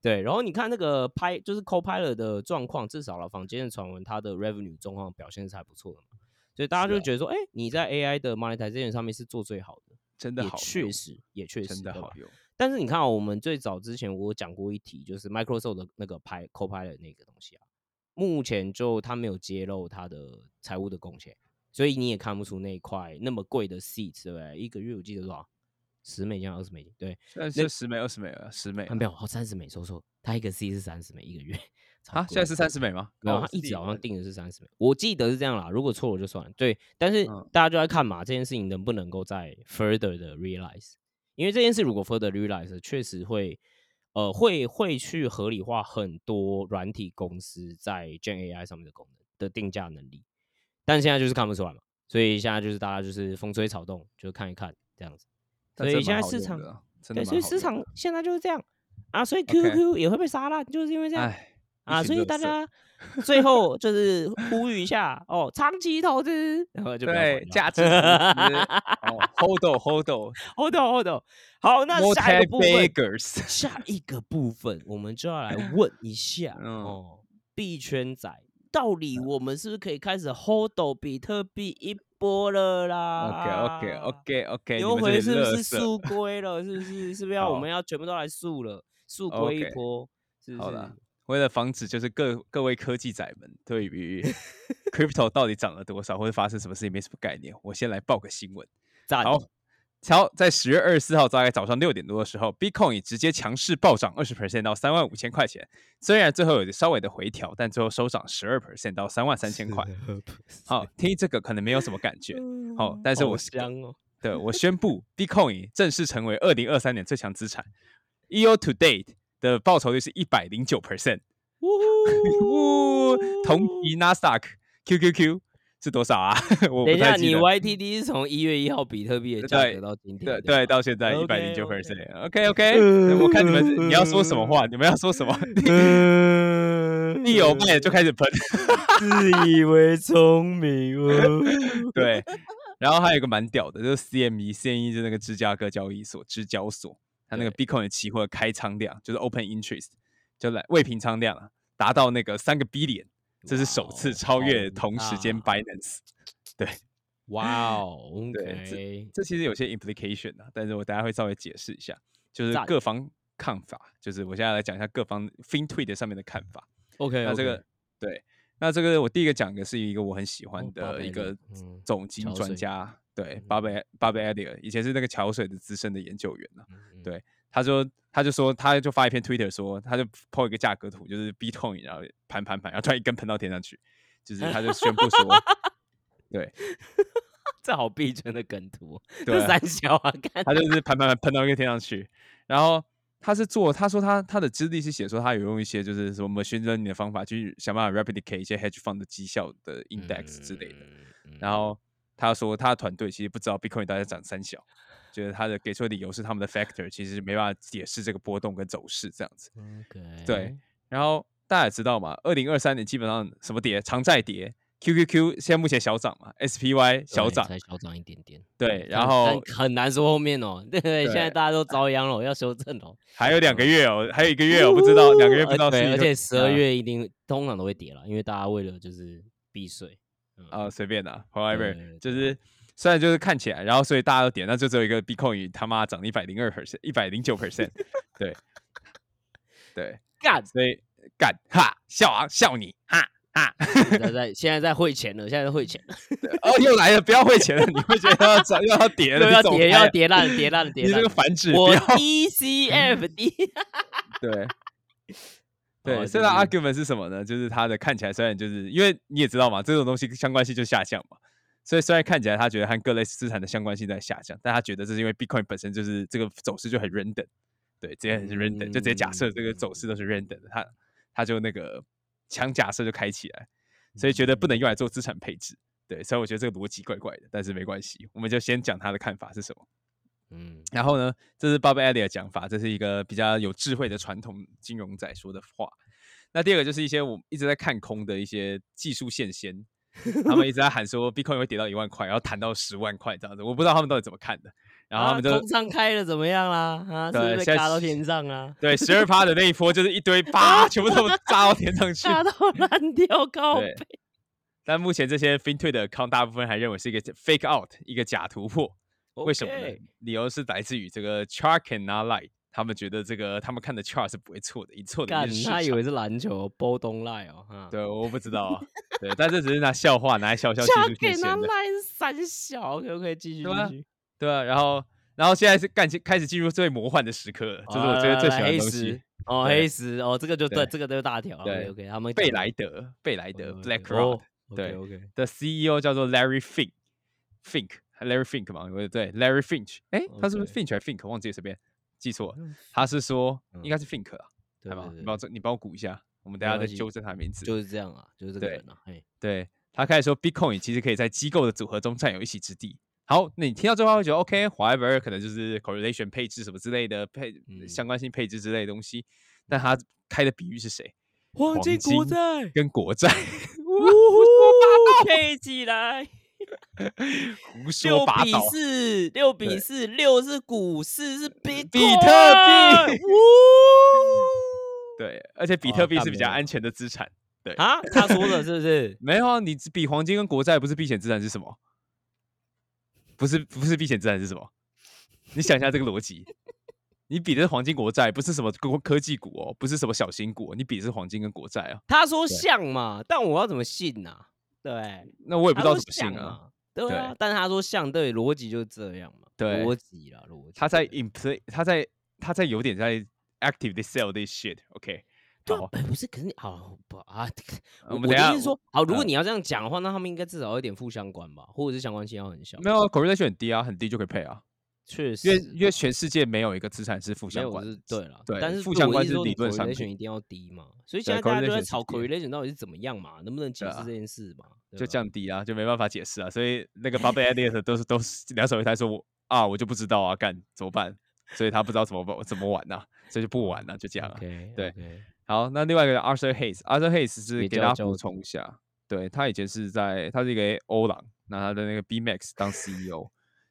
对，然后你看那个拍就是 Copilot 的状况，至少了坊间的传闻，它的 Revenue 状况表现是还不错的嘛。所以大家就觉得说，哎，你在 AI 的 Monetization 上面是做最好的，真的好，确实也确实真的好用。但是你看啊，我们最早之前我讲过一题，就是 Microsoft 的那个拍 Copilot 那个东西啊，目前就它没有揭露它的财务的贡献，所以你也看不出那一块那么贵的 seat，对不对？一个月我记得多少？十美金、二十美金？对，现在是十美、二十美了，十美。没有，哦，三十美，说错，它一个 seat 是三十美一个月。啊，现在是三十美吗？没有，他一直好像定的是三十美，我记得是这样啦。如果错了就算了。对，但是大家就在看嘛，这件事情能不能够再 further 的 realize。因为这件事如果 further realize，确实会，呃，会会去合理化很多软体公司在 Gen AI 上面的功能的定价能力，但现在就是看不出来嘛，所以现在就是大家就是风吹草动，就看一看这样子。所以现在市场，对，所以市场现在就是这样啊，所以 QQ 也会被杀烂，就是因为这样。啊，所以大家 最后就是呼吁一下哦，长期投资，然后就对价值哦，hold hold hold hold，好，那下一个部分，下一个部分，我们就要来 问一下哦，币圈仔，到底我们是不是可以开始 hold 比特币一波了啦？OK OK OK OK，牛回是不是速归了？是不是？是不是要我们要全部都来速了？速归一波，是不是？为了防止就是各各位科技仔们对于 crypto 到底涨了多少或者发生什么事情没什么概念，我先来报个新闻。好，瞧，在十月二十四号大概早上六点多的时候，Bitcoin 直接强势暴涨二十 percent 到三万五千块钱。虽然最后有稍微的回调，但最后收涨十二 percent 到三万三千块。好，听这个可能没有什么感觉。好，但是我香哦。对，我宣布 Bitcoin 正式成为二零二三年最强资产。Year to date。的报酬率是一百零九 percent，呜，同期 Nasdaq QQQ 是多少啊？我等一下，你 YTD 是从一月一号比特币的价格到今天，对对，到现在一百零九 percent。OK OK，我看你们你要说什么话？你们要说什么？一有卖就开始喷，自以为聪明哦。对，然后还有一个蛮屌的，就是 CME，CME 就那个芝加哥交易所，芝交所。它那个 Bitcoin 的期货开仓量就是 Open Interest，就来未平仓量啊，达到那个三个 billion，这是首次超越同时间 Binance。对，哇哦，对，这这其实有些 implication 啊，但是我大家会稍微解释一下，就是各方看法，就是我现在来讲一下各方 FinTwit 上面的看法。OK，那这个对，那这个我第一个讲的是一个我很喜欢的一个总经专家对，Bob Bob Elliott 以前是那个桥水的资深的研究员呢、嗯嗯。对他说他就说他就发一篇 Twitter 说，他就 po 一个价格图，就是 Bitcoin，然后盘盘盘，然后突然一根喷到天上去，就是他就宣布说，对。这好逼真的梗图哦，对三小啊，看他就是盘盘盘喷到一个天上去，然后他是做，他说他他的资历是写说他有用一些就是什么 machine learning 的方法去想办法 replicate 一些 hedge fund 的绩效的 index 之类的，嗯然后他说他的团队其实不知道 Bitcoin 大概涨三小，就是他的给出的理由是他们的 factor 其实没办法解释这个波动跟走势这样子。对，然后大家也知道嘛，二零二三年基本上什么跌，长债跌，QQQ 现在目前小涨嘛，SPY 小涨，小涨一点点，对，然但后很难说后面哦，对 对，现在大家都遭殃了，要修正哦，还有两个月哦，还有一个月我不知道，两个月不知道呃对，而且十二啊月一定通常都会跌了，因为大家为了就是避税，嗯。啊，随便啦，however，就是虽然就是看起来，然后所以大家都点，那就只有一个 Bitcoin 他妈涨了一百零二 percent，一百零九 percent，对，对，干，所以干哈笑啊笑你哈哈，在。在现在在汇钱了，现在在汇钱了，哦又来了，不要汇钱了，你会觉得要涨又要跌了，又要跌要跌烂跌烂跌烂你这个，反指我标，ECFD，对。对，哦这个就是 argument 是什么呢？就是它的看起来虽然就是因为你也知道嘛，这种东西相关性就下降嘛，所以虽然看起来他觉得和各类资产的相关性在下降，但他觉得这是因为 Bitcoin 本身就是这个走势就很 random，对，直接很 random，、就直接假设这个走势都是 random 的，他他就那个强假设就开起来，所以觉得不能用来做资产配置。对，所以我觉得这个逻辑怪怪的，但是没关系，我们就先讲他的看法是什么。嗯，然后呢，这是 Bob Elliott 的讲法，这是一个比较有智慧的传统金融仔说的话。那第二个就是一些我一直在看空的一些技术线先，他们一直在喊说 Bitcoin 会跌到一万块，然后谈到十万块这样子，我不知道他们到底怎么看的。然后他们就、啊空仓开的怎么样啦？啊，是不是被对现在嘎到天上啊？对十二趴的那一波就是一堆叭，全部都砸到天上去。砸到烂掉高对，但目前这些 FinTwit 的 account 大部分还认为是一个 fake out，一个假突破。为什么呢理由是来自于这个 chart can not lie，他们觉得这个他们看的 chart 是不会错的，一错的干一定是市场他以为是篮球波东赖哦，哈，对，我不知道啊，对，但这只是拿笑话拿来笑笑技术给线先的，他赖是三小，可不可以继续对啊然后然后现在是干开始进入最魔幻的时刻了，这是我觉得最喜欢的黑东西石。哦，黑石哦，这个就对，对这个就大条。对 OK 他们贝莱德，贝莱德哦 BlackRock 对 OK，的 CEO 叫做 Larry Fink，Fink，Larry Fink 嘛，对对，Larry Finch，哎，他是不是 Finch 还是 Fink？忘记随便记错他是说应该嗯是 Fink 啊，对好吧？对对你帮我你帮我估一下，我们等下再纠正他的名字。就是这样啊，就是这个对人对他开始说，Bitcoin 其实可以在机构的组合中占有一席之地。好，那你听到这话会觉得 OK，whatever，、可能就是 correlation 配置什么之类的配、嗯相关性配置之类的东西。但他开的比喻是谁？黄金国债，跟国债，呜呼，配起来，胡说六比。四，六比四，六是股市是比比特币，对，而且比哦特币是比较安全的资产。对啊，他说的是不是？没有啊，你只比黄金跟国债不是避险资产是什么？不是不是避险资产是什么？你想一下这个逻辑，你比的是黄金国债，不是什么科科技股哦，不是什么小型股哦、你比的是黄金跟国债啊。他说像嘛，但我要怎么信呐？对，那我也不知道怎么信啊。对啊对，但他说像，对，逻辑就是这样嘛，对逻辑啦，逻辑。他在对 imply，他在他在有点在 actively sell this shit，OK？、好，对啊哎，不是，可是你好不啊？我们等一下的意说，好，如果嗯你要这样讲的话，那他们应该至少有一点负相关吧，或者是相关性要很小。没有啊 correlation 很低啊，很低就可以配啊，确实，因为因为全世界没有一个资产是负相关的。对了，对但是负相关是理论上 correlation 一定要低嘛，所以现在大家都在吵 correlation 到底是怎么样嘛，能不能解释这件事嘛？对就降低啊，就没办法解释啊，所以那个 Bob Elliott 都是都是两手一摊说我啊，我就不知道啊，干怎么办？所以他不知道怎么玩怎么玩呐、所以就不玩了、就这样对好，那另外一个 Arthur Hayes，Arthur Hayes 是也给大家补充一下，对他以前是在他是一个欧朗，那他的那个 BMax 当 CEO，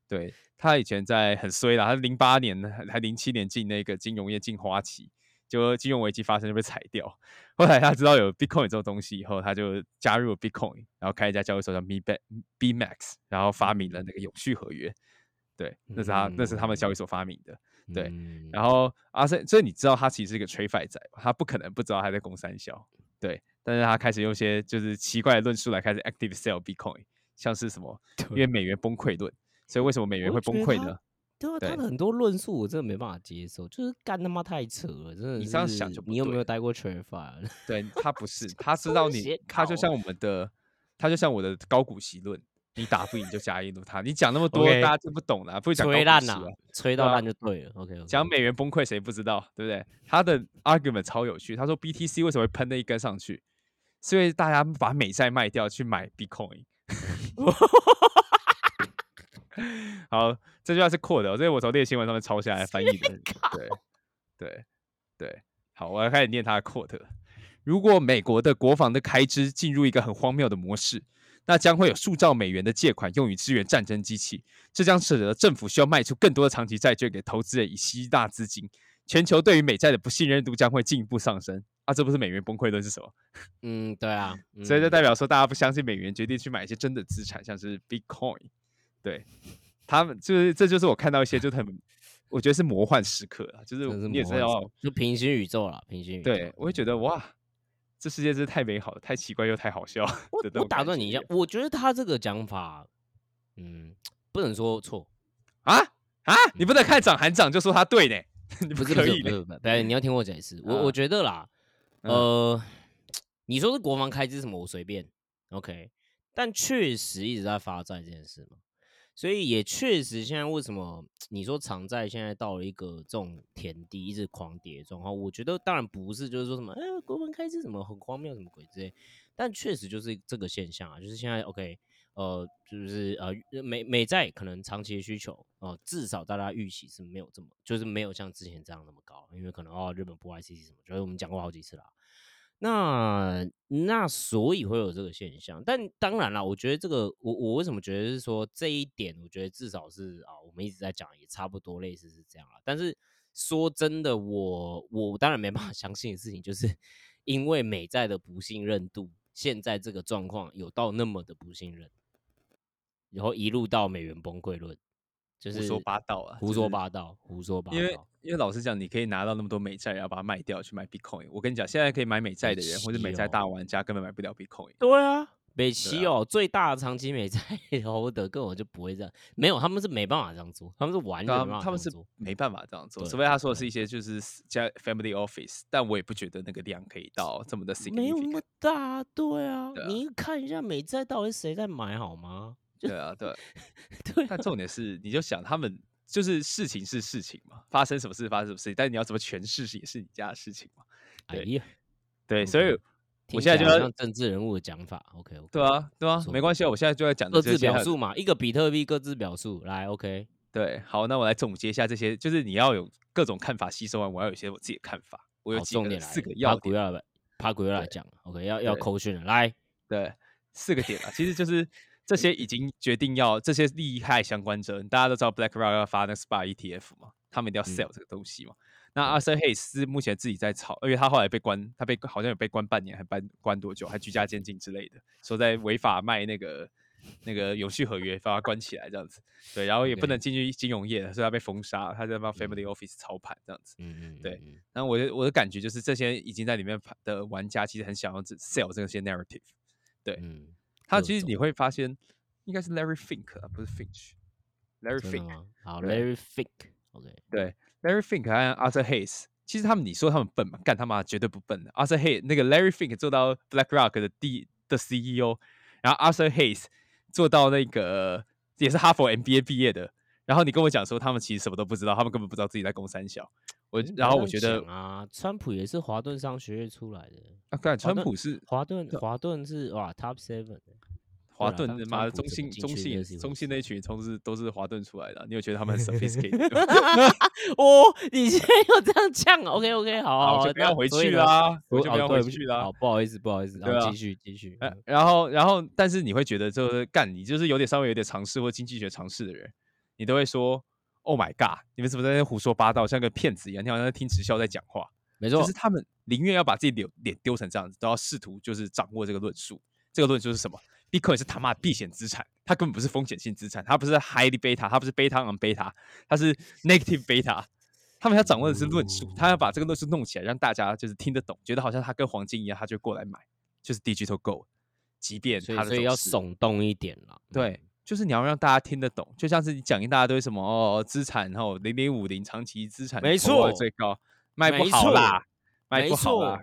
对他以前在很衰啦，他零八年还还零七年进那个金融业进花旗，就金融危机发生就被裁掉。后来他知道有 Bitcoin 这种东西以后，他就加入了 Bitcoin，然后开一家交易所叫 B BMax，然后发明了那个永续合约。对，那是他那是他们交易所发明的。对嗯然后阿森，所以你知道他其实是一个 trade fight 仔，他不可能不知道他在攻三小，对，但是他开始用一些就是奇怪的论述来开始 active sell Bitcoin，像是什么因为美元崩溃论，所以为什么美元会崩溃呢？对啊，他的很多论述我真的没办法接受，就是干他妈太扯了，真的。你这样想就不你有没有待过 t r a f i 对他不是，他知道你，他就像我们 的，他就像我的高股息论，你打不赢就加一路他，你讲那么多大家听不懂啦，不会讲高吹烂呐股息啊，吹到烂就对了。OK，讲美元崩溃谁不知道，对不对？他的 argument 超有趣，他说 BTC 为什么会喷那一根上去，是因为大家把美债卖掉去买 Bitcoin。好，这句话是 quote 的哦，这是我从这个新闻上面抄下来翻译的。对，对，对。好，我要开始念他的 quote。如果美国的国防的开支进入一个很荒谬的模式，那将会有数兆美元的借款用于支援战争机器，这将使得政府需要卖出更多的长期债券给投资人以吸纳资金，全球对于美债的不信任度将会进一步上升。啊，这不是美元崩溃论是什么？嗯，对啊，所以这嗯代表说大家不相信美元，决定去买一些真的资产，像是 Bitcoin。对他们，就是这就是我看到一些就是很，我觉得是魔幻时刻啊，就是也是你也知道魔幻时，就平行宇宙啦，平行宇宙。对我会觉得哇，这世界真是太美好了，太奇怪又太好笑我我打断你一下，我觉得他这个讲法，嗯，不能说错，啊啊！你不能看长韩长就说他对呢，你不是可以的。不你要听我解释。我我啊觉得啦，嗯呃，你说是国防开支什么，我随便，OK，但确实一直在发债这件事嘛，所以也确实现在为什么你说长债现在到了一个这种田地，一直狂跌的状况，我觉得当然不是就是说什么，哎、国防开支什么很荒谬什么鬼之类，但确实就是这个现象啊，就是现在 OK。呃，就是呃美美债可能长期的需求，呃，至少大家预期是没有这么，就是没有像之前这样那么高，因为可能哦日本不 ICC 什么，就是我们讲过好几次啦。那那所以会有这个现象，但当然啦，我觉得这个我我为什么觉得是说这一点，我觉得至少是啊，我们一直在讲也差不多类似是这样啦。但是说真的，我我当然没办法 相信的事情，就是因为美债的不信任度，现在这个状况有到那么的不信任，然后一路到美元崩溃论，就是胡说八道啊，胡说八道，胡说八因为道。因为老实讲，你可以拿到那么多美债，然后把它卖掉去买 Bitcoin。我跟你讲，现在可以买美债的人或者美债大玩家根本买不了 Bitcoin。对啊，北齐啊哦，最大的长期美债 holder 根本就不会这样，没有，他们是没办法这样做，他们是完全对啊没办法他们是没办法这样做，除非他说的是一些就是加 family office，但我也不觉得那个量可以到这么的没有那么。大，对啊，对啊你看一下美债到底谁在买好吗？对啊，对。对啊但重点是，你就想他们就是事情是事情嘛，发生什么事发生什么事情，但是你要怎么诠释也是你家的事情嘛。对哎呀，对所以我现在就要政治人物的讲法，OK 对啊，对啊没关系啊，我现在就在讲的各自表述嘛，一个比特币各自表述，来 OK，对，好，那我来总结一下这些，就是你要有各种看法吸收完，我要有一些我自己的看法，我有，几个重点来，四个要点，帕古要来，趴古要来讲，OK，要要扣讯了，来，对，四个点啊，其实就是 这些已经决定要这些利害相关者，大家都知道 BlackRock 要发那个 SPA ETF 嘛，他们一定要嗯 sell 这个东西嘛。那 Arthur Hayes 是目前自己在炒，因为他后来被关，他被好像有被关半年，还关关多久，还居家监禁之类的，说在违法卖那个那个永续合约，把他关起来这样子。对，然后也不能进去金融业，所以他被封杀，他在帮 Family Office 操盘这样子。嗯嗯，对嗯，嗯然后我的我的感觉就是，这些已经在里面的玩家其实很想要这 sell 这些 narrative。对他其实你会发现，应该是 Larry Fink 啊，不是 Finch。Larry Fink？好，Larry Fink，OK，对 Larry Fink 和 Arthur Hayes，其实他们你说他们笨嘛？干他妈绝对不笨的。Arthur Hayes 那个 Larry Fink 做到 BlackRock 的第的 CEO，然后 Arthur Hayes 做到那个也是哈佛 MBA 毕业的。然后你跟我讲说他们其实什么都不知道，他们根本不知道自己在攻三小。我然后我觉得啊，川普也是华顿商学院出来的，啊，对川普是华顿华顿是哇 Top Seven，的华顿妈的中信中信中信那一群都是都是华顿出来的啊，你有觉得他们很 sophisticated 吗？哦，你现在又这样呛，OK OK，好好，就不要回去啦，我我就不要回去啦好，。不好意思，不好意思，然后继续继续，然后，然后，但是你会觉得，就是干，你就是有点稍微有点尝试或经济学尝试的人，你都会说，Oh my god，你们怎么在那胡说八道，像个骗子一样？你好像在听直销在讲话。没错就是，他们宁愿要把自己脸脸丢成这样子，都要试图就是掌握这个论述。这个论述是什么？Bitcoin 是他妈的避险资产，它根本不是风险性资产，它不是 highly beta，它不是 beta on beta，它是 negative beta。他们要掌握的是论述，他要把这个论述弄起来，让大家就是听得懂，觉得好像它跟黄金一样，他就过来买，就是 digital gold。即便所以它的所以要耸动一点了，对嗯，就是你要让大家听得懂，就像是你讲一大堆什么哦资产，然后零零五零长期资产，没错，最高卖不好啦，卖不好啦。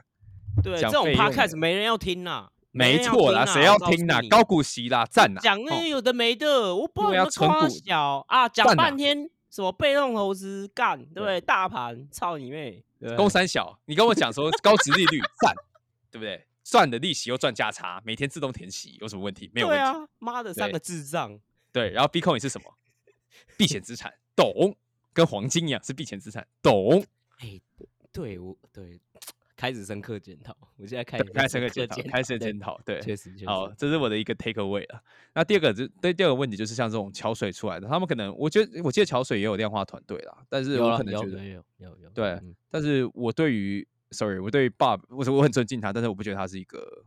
对，这种 podcast 没人要听啦。没错啦，谁要听呐？高股息啦，赞呐！讲那些有的没的，我不知道要夸小啊，讲半天什么被动投资干，对不对？大盘操你妹！公三小，你跟我讲说高值利率赞，对不对？赚的利息又赚价差，每天自动填息，有什么问题？没有问题。对啊，妈的，三个智障。对，然后 Bitcoin 是什么？避险资产，懂？跟黄金一样是避险资产，懂？哎，对我对。开始深刻检讨，我现在开始开始深刻检讨，开始检讨，对，确实，好，这是我的一个 take away 了。那第二个就对第二个问题就是像这种桥水出来的，他们可能我觉得我记得桥水也有量化团队啦，但是我可能觉得有有有对，但是我对于 sorry，我对于 Bob，我我很尊敬他，但是我不觉得他是一个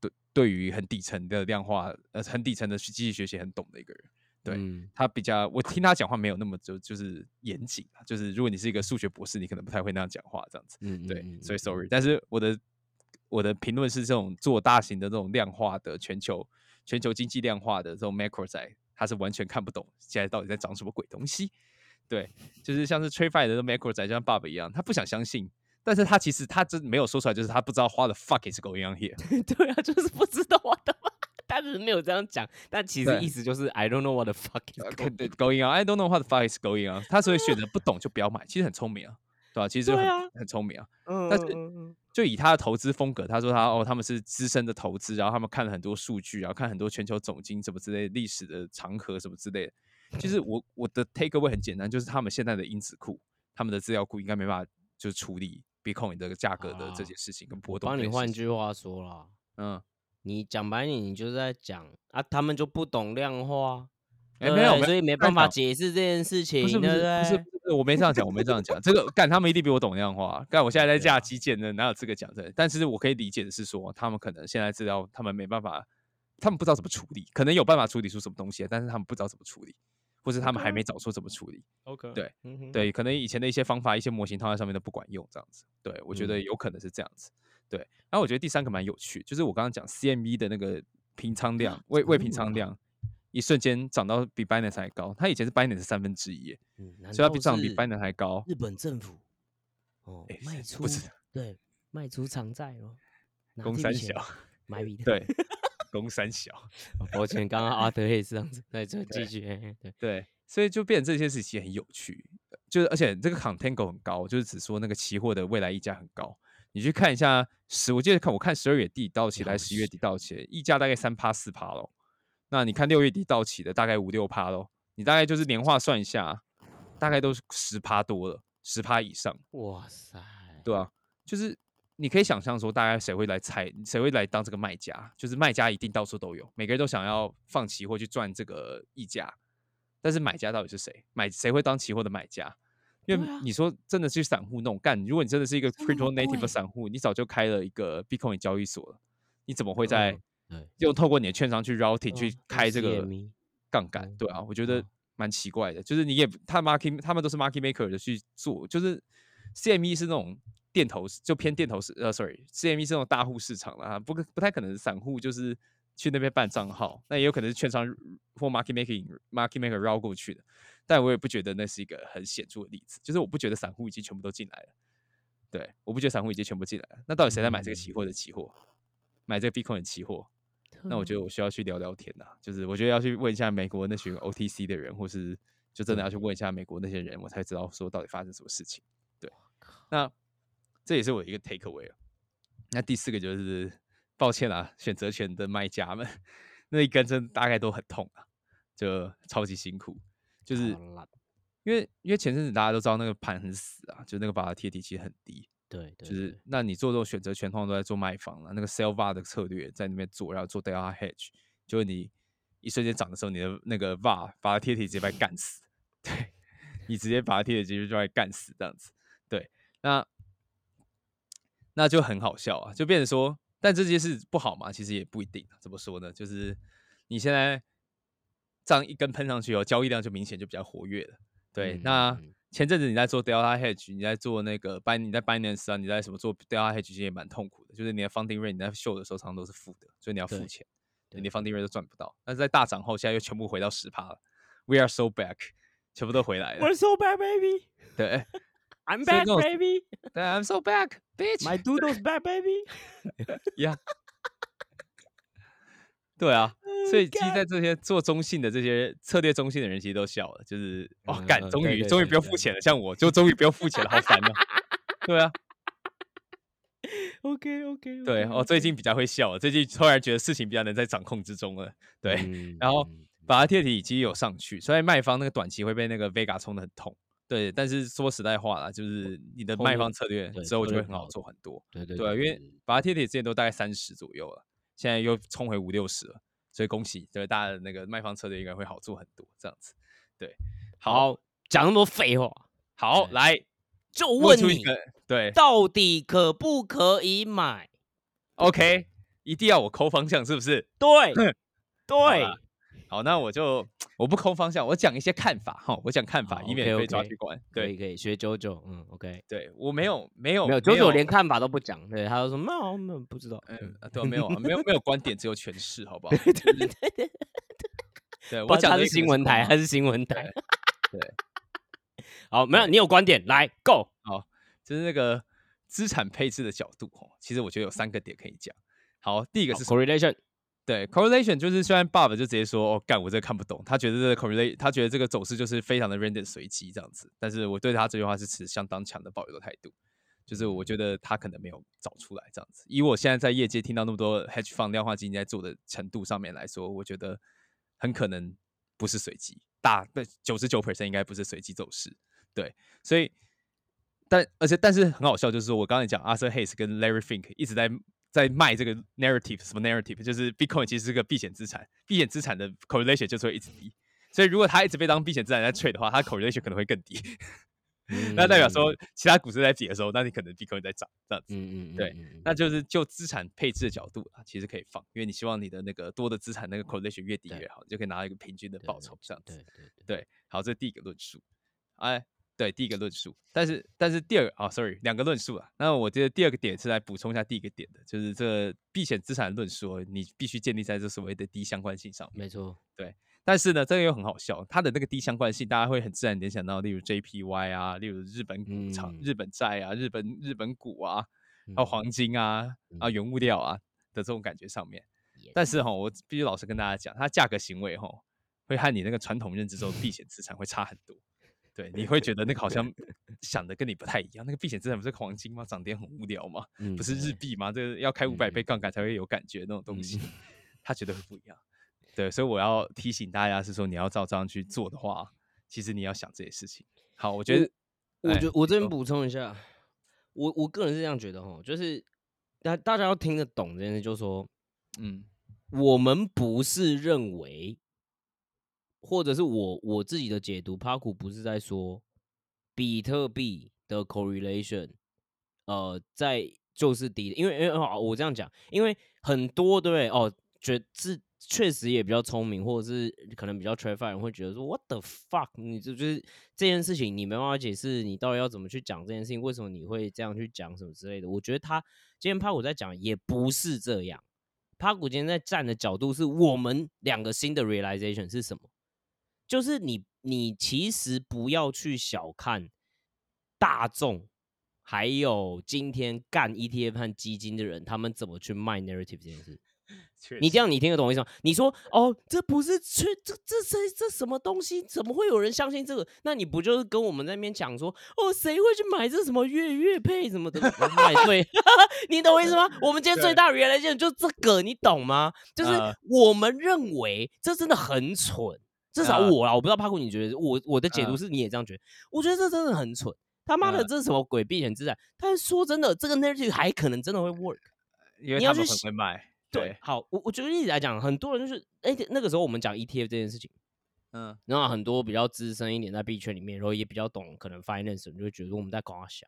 对对于很底层的量化呃很底层的机器学习很懂的一个人。对他比较，我听他讲话没有那么就就是严谨啊，就是如果你是一个数学博士，你可能不太会那样讲话这样子。嗯，对，所以 sorry。但是我的我的评论是这种做大型的这种量化的全球全球经济量化的这种 macro 仔，他是完全看不懂现在到底在涨什么鬼东西。对，就是像是 f i 的 macro 仔，就像 Bob 一样，他不想相信，但是他其实他真没有说出来，就是他不知道花的 fuck is going on here。对啊，就是不知道我的。他是没有这样讲，但其实意思就是 I don't know what the fuck is going on. I don't know what the fuck is going on. 他所以选择不懂就不要买，其实很聪明啊，对吧？其实很很聪明啊。但是就以他的投资风格，他说他哦，他们是资深的投资，然后他们看了很多数据，然后看很多全球总金什么之类历史的长河什么之类的。其实我我的 take away 很简单，就是他们现在的因子库，他们的资料库应该没办法就是处理 Bitcoin 这个价格的这些事情跟波动。帮你换句话说了，嗯。你讲白你，你就是在讲啊，他们就不懂量化，哎，没有，所以没办法解释这件事情，不是不是不是不是，我没这样讲，我没这样讲，这个干他们一定比我懂量化，干我现在在架基建呢，哪有这个讲的？但是我可以理解的是说，他们可能现在知道他们没办法，他们不知道怎么处理，可能有办法处理出什么东西，但是他们不知道怎么处理，或是他们还没找出怎么处理。OK，对对，可能以前的一些方法、一些模型套在上面都不管用，这样子，对我觉得有可能是这样子。对，然后我觉得第三个蛮有趣，就是我刚刚讲 CME 的那个平仓量，未未平仓量，一瞬间涨到比 Binance 还高。它以前是 Binance 三分之一，所以它比涨比 Binance 还高。日本政府哦，卖出不是对卖出偿债哦，公三小买 笔对，公三小。抱歉，刚刚阿德也是这样子，对，就 继续对对，所以就变成这些事情很有趣，就是而且这个 Contango 很高，就是只说那个期货的未来溢价很高。你去看一下十，我记得看我看十二月底到期来，十一月底到期，溢价大概三趴四趴咯。那你看六月底到期的大概五六趴咯。你大概就是年化算一下，大概都是十趴多了，十趴以上。哇塞，对啊，就是你可以想象说，大概谁会来猜，谁会来当这个卖家？就是卖家一定到处都有，每个人都想要放期货去赚这个溢价，但是买家到底是谁？买谁会当期货的买家？因为你说真的去散户弄干，如果你真的是一个 crypto native 的散户，你早就开了一个 Bitcoin 交易所了，你怎么会在用透过你的券商去 routing 去开这个杠杆？对啊，我觉得蛮奇怪的。就是你也他 market 他们都是 market maker 的去做，就是 CME 是那种电投，就偏电投市呃，sorry，CME 是那种大户市场了啊，不不太可能散户就是去那边办账号，那也有可能是券商或 market making market maker 绕过去的。但我也不觉得那是一个很显著的例子，就是我不觉得散户已经全部都进来了，对，我不觉得散户已经全部进来了。那到底谁在买这个期货的期货，买这个 Bitcoin 的期货？那我觉得我需要去聊聊天呐，就是我觉得要去问一下美国那群 OTC 的人，或是就真的要去问一下美国那些人，我才知道说到底发生什么事情。对，那这也是我一个 take away 啊。那第四个就是抱歉啊，选择权的卖家们那一根针大概都很痛啊，就超级辛苦。就是因为因为前阵子大家都知道那个盘很死啊，就那个把它贴底其实很低。对，就是那你做这种选择权，通常都在做卖方了。那个 sell var 的策略在那边做，然后做 delta hedge，就是你一瞬间涨的时候，你的那个 var 把它贴底直接把它干死。对，你直接把它贴底直接就被干死这样子。对，那那就很好笑啊，就变成说，但这件事不好嘛？其实也不一定。怎么说呢？就是你现在。这样一根喷上去哦，交易量就明显就比较活跃了。对，那前阵子你在做 Delta Hedge，你在做那个 Bin，你在 Binance 啊，你在什么做 Delta Hedge，其实也蛮痛苦的。就是你的 Funding Rate 你在秀的时候常常都是负的，所以你要付钱。你 Funding Rate 都赚不到。但是在大涨后，现在又全部回到十趴了。We are so back，全部都回来了。We're so back, baby 对 I'm back, baby. 对，I'm so back, bitch。My doodle's back, baby. yeah.，对啊，所以其实在这些做中性的这些策略中性的人，其实都笑了，就是哇，嗯干，嗯终于终于不用付钱了，像我就终于不用付钱了，好烦哦。对啊，OK, OK. 对哦，最近比较会笑了，最近突然觉得事情比较能在掌控之中了。对，嗯然后把它贴体其实有上去，所以卖方那个短期会被那个 Vega 冲的很痛。对，但是说实在话啦，就是你的卖方策略之后就会很好做很多。对对对啊，因为把它贴贴之前都大概三十左右了，现在又冲回五六十了，所以恭喜，对大家的那个卖方策略应该会好做很多，这样子。对，好，好讲那么多废话，好，来就问你对到底可不可以买？，OK，一定要我抠方向，是不是？对好对啦，好，那我就我不抠方向，我讲一些看法哈，我讲看法，以免被抓去关。对可以可以学九九，嗯，OK。对，我没有没有没有九九连看法都不讲，对，他就说没有没有不知道，嗯嗯，啊对啊，没有啊，没有没有观点，只有诠释，好不好？对对对对，对不然 他是我讲的也可能新闻台，空他是新闻台。对，好，没有你有观点来 go，好就是那个资产配置的角度哦，其实我觉得有三个点可以讲。好，第一个是什么 correlation，对 correlation，就是虽然 Bob 就直接说哦，干我这看不懂，他觉得这个 correlation，他觉得这个走势就是非常的 random 随机这样子，但是我对他这句话是持相当强的保留的态度，就是我觉得他可能没有找出来这样子。以我现在在业界听到那么多 hedge fund 量化基金在做的程度上面来说，我觉得很可能不是随机，大对九十九 percent 应该不是随机走势，对，所以。但而且但是很好笑，就是说我刚才讲 Arthur Hayes 跟 Larry Fink 一直在在卖这个 narrative，什么 narrative，就是 Bitcoin 其实是个避险资产，避险资产的 correlation 就是会一直低，所以如果它一直被当避险资产在 trade 的话，它 correlation 可能会更低，那代表说其他股市在跌的时候，那你可能 Bitcoin 在涨这样子，嗯，嗯嗯，对那就是就资产配置的角度啊，其实可以放，因为你希望你的那个多的资产那个 correlation 越低越好，你就可以拿到一个平均的对报酬这样子。对对对，对，好，这是第一个论述。哎，对，第一个论述。但是，但是第二个啊、s o r r y 两个论述啊。那我觉得第二个点是来补充一下第一个点的，就是这避险资产的论述哦，你必须建立在这所谓的低相关性上面。没错，对但是呢，这个又很好笑，它的那个低相关性，大家会很自然联想到，例如 JPY 啊，例如日本股场、嗯日本债啊、日本日本股啊，还有嗯黄金啊、啊嗯原物料啊的这种感觉上面。但是哈，我必须老实跟大家讲，它价格行为哈，会和你那个传统认知中的避险资产会差很多。对，你会觉得那个好像 想的跟你不太一样。那个避险资产不是黄金吗？涨跌很无聊吗？嗯不是日币吗？这个要开五百嗯倍杠杆才会有感觉那种东嗯西，他绝对会不一样。对，所以我要提醒大家是说，你要照这样去做的话，其实你要想这些事情。好，我觉得哎我觉我这边补充一下，我我个人是这样觉得哈，就是大大家要听得懂这件事，就是说嗯我们不是认为，或者是我我自己的解读，帕库不是在说比特币的 correlation，呃，在就是低，因为因为好，我这样讲，因为很多对？哦，觉是确实也比较聪明，或者是可能比较 t r a f i 人会觉得说 What the fuck？你这就是这件事情，你没办法解释，你到底要怎么去讲这件事情？为什么你会这样去讲什么之类的？我觉得他今天帕古在讲也不是这样。帕古今天在站的角度是我们两个新的 realization 是什么？就是你你其实不要去小看大众，还有今天干 ETF 和基金的人，他们怎么去卖 narrative 这件事。你这样你听得懂我意思吗？你说哦，这不是确这这这这什么东西？怎么会有人相信这个？那你不就是跟我们在那边讲说哦，谁会去买这什么月月配什么的买对？你懂我意思吗？我们今天最对大的原来就就这个，你懂吗？就是呃我们认为这真的很蠢，至少呃我啦，我不知道帕库你觉得，我我的解读呃是你也这样觉得？我觉得这真的很蠢。他妈的，呃这是什么鬼避险资产？但是说真的，这个 narrative 还可能真的会 work。因为他们很会卖。对，好，我我举个例子来讲，很多人就是，哎、那个时候我们讲 ETF 这件事情，嗯然后很多比较资深一点在币圈里面，然后也比较懂可能 finance，你就会觉得我们在搞小。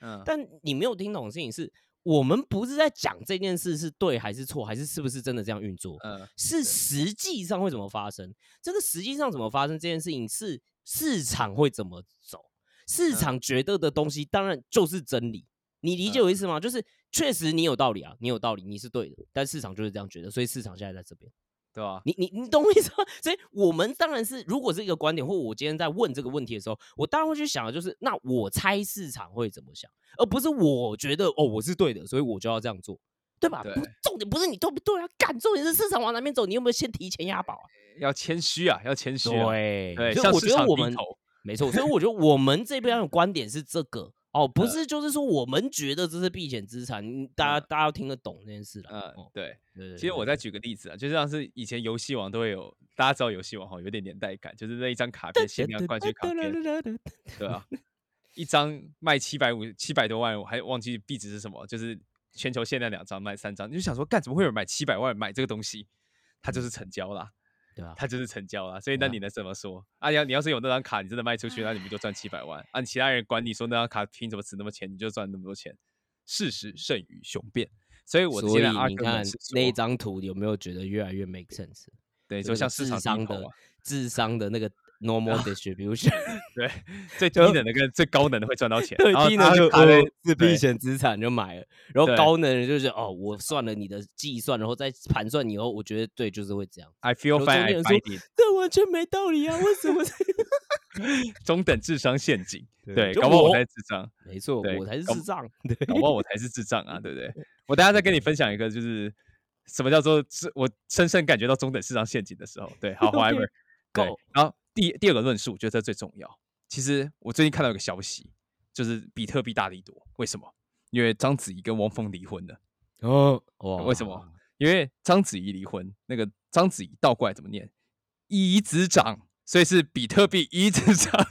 嗯，但你没有听懂的事情是，我们不是在讲这件事是对还是错，还是是不是真的这样运作，嗯是实际上会怎么发生。这个实际上怎么发生这件事情是市场会怎么走，市嗯场觉得的东西当然就是真理。你理解嗯我意思吗？就是确实你有道理啊，你有道理，你是对的，但市场就是这样觉得，所以市场现在在这边。对吧？你你你懂我意思吗？所以我们当然是，如果是一个观点，或我今天在问这个问题的时候，我当然会去想的就是，那我猜市场会怎么想，而不是我觉得哦我是对的，所以我就要这样做，对吧？对不重点不是你对不对啊，干重点是市场往哪边走，你有没有先提前押宝啊？要谦虚啊，要谦虚、啊。对对，所以我觉得我们。没错，所以我觉得我们这边的观点是这个哦，不是就是说我们觉得这是避险资产，嗯大家大家要听得懂这件事了。嗯哦，对。对对其实我再举个例子啊，就像是以前游戏王都会有，大家知道游戏王哈，有点年代感，就是那一张卡片限量冠军卡片，对啊，一张卖七百五七百多万，我还忘记壁纸是什么，就是全球限量两张卖三张，你就想说，干怎么会有人买七百万买这个东西？它就是成交啦，对吧？它就是成交了，所以那你能怎么说？啊，要你要是有那张卡，你真的卖出去，那你们就赚七百万，啊，你其他人管你说那张卡凭什么值那么钱，你就赚那么多钱。事实胜于雄辩，所以我所以你看那一张图有没有觉得越来越 make sense？对，就就像市智场低商的。智商的那个 normal distribution，对，最低就能的跟最高能的会赚到钱，最，低能就大家卡在呃是对避险资产就买了，然后高能的就是哦，我算了你的计算，然后再盘算以后，我觉得对，就是会这样。I feel fine, 中 I find it，这完全没道理啊！为什么？中等智商陷阱。对搞不好我我才是智障，没错，我才是智障。对，搞不好我才是智障啊，对不对？我等下再跟你分享一个，就是什么叫做智，我深深感觉到中等智商陷阱的时候。对，好 OK，，however，对然后第第二个论述，我觉得这最重要。其实我最近看到一个消息，就是比特币大力多，为什么？因为章子怡跟汪峰离婚了。哦，哇为什么？因为章子怡离婚，那个章子怡倒过来怎么念？一子长，所以是比特币一直涨。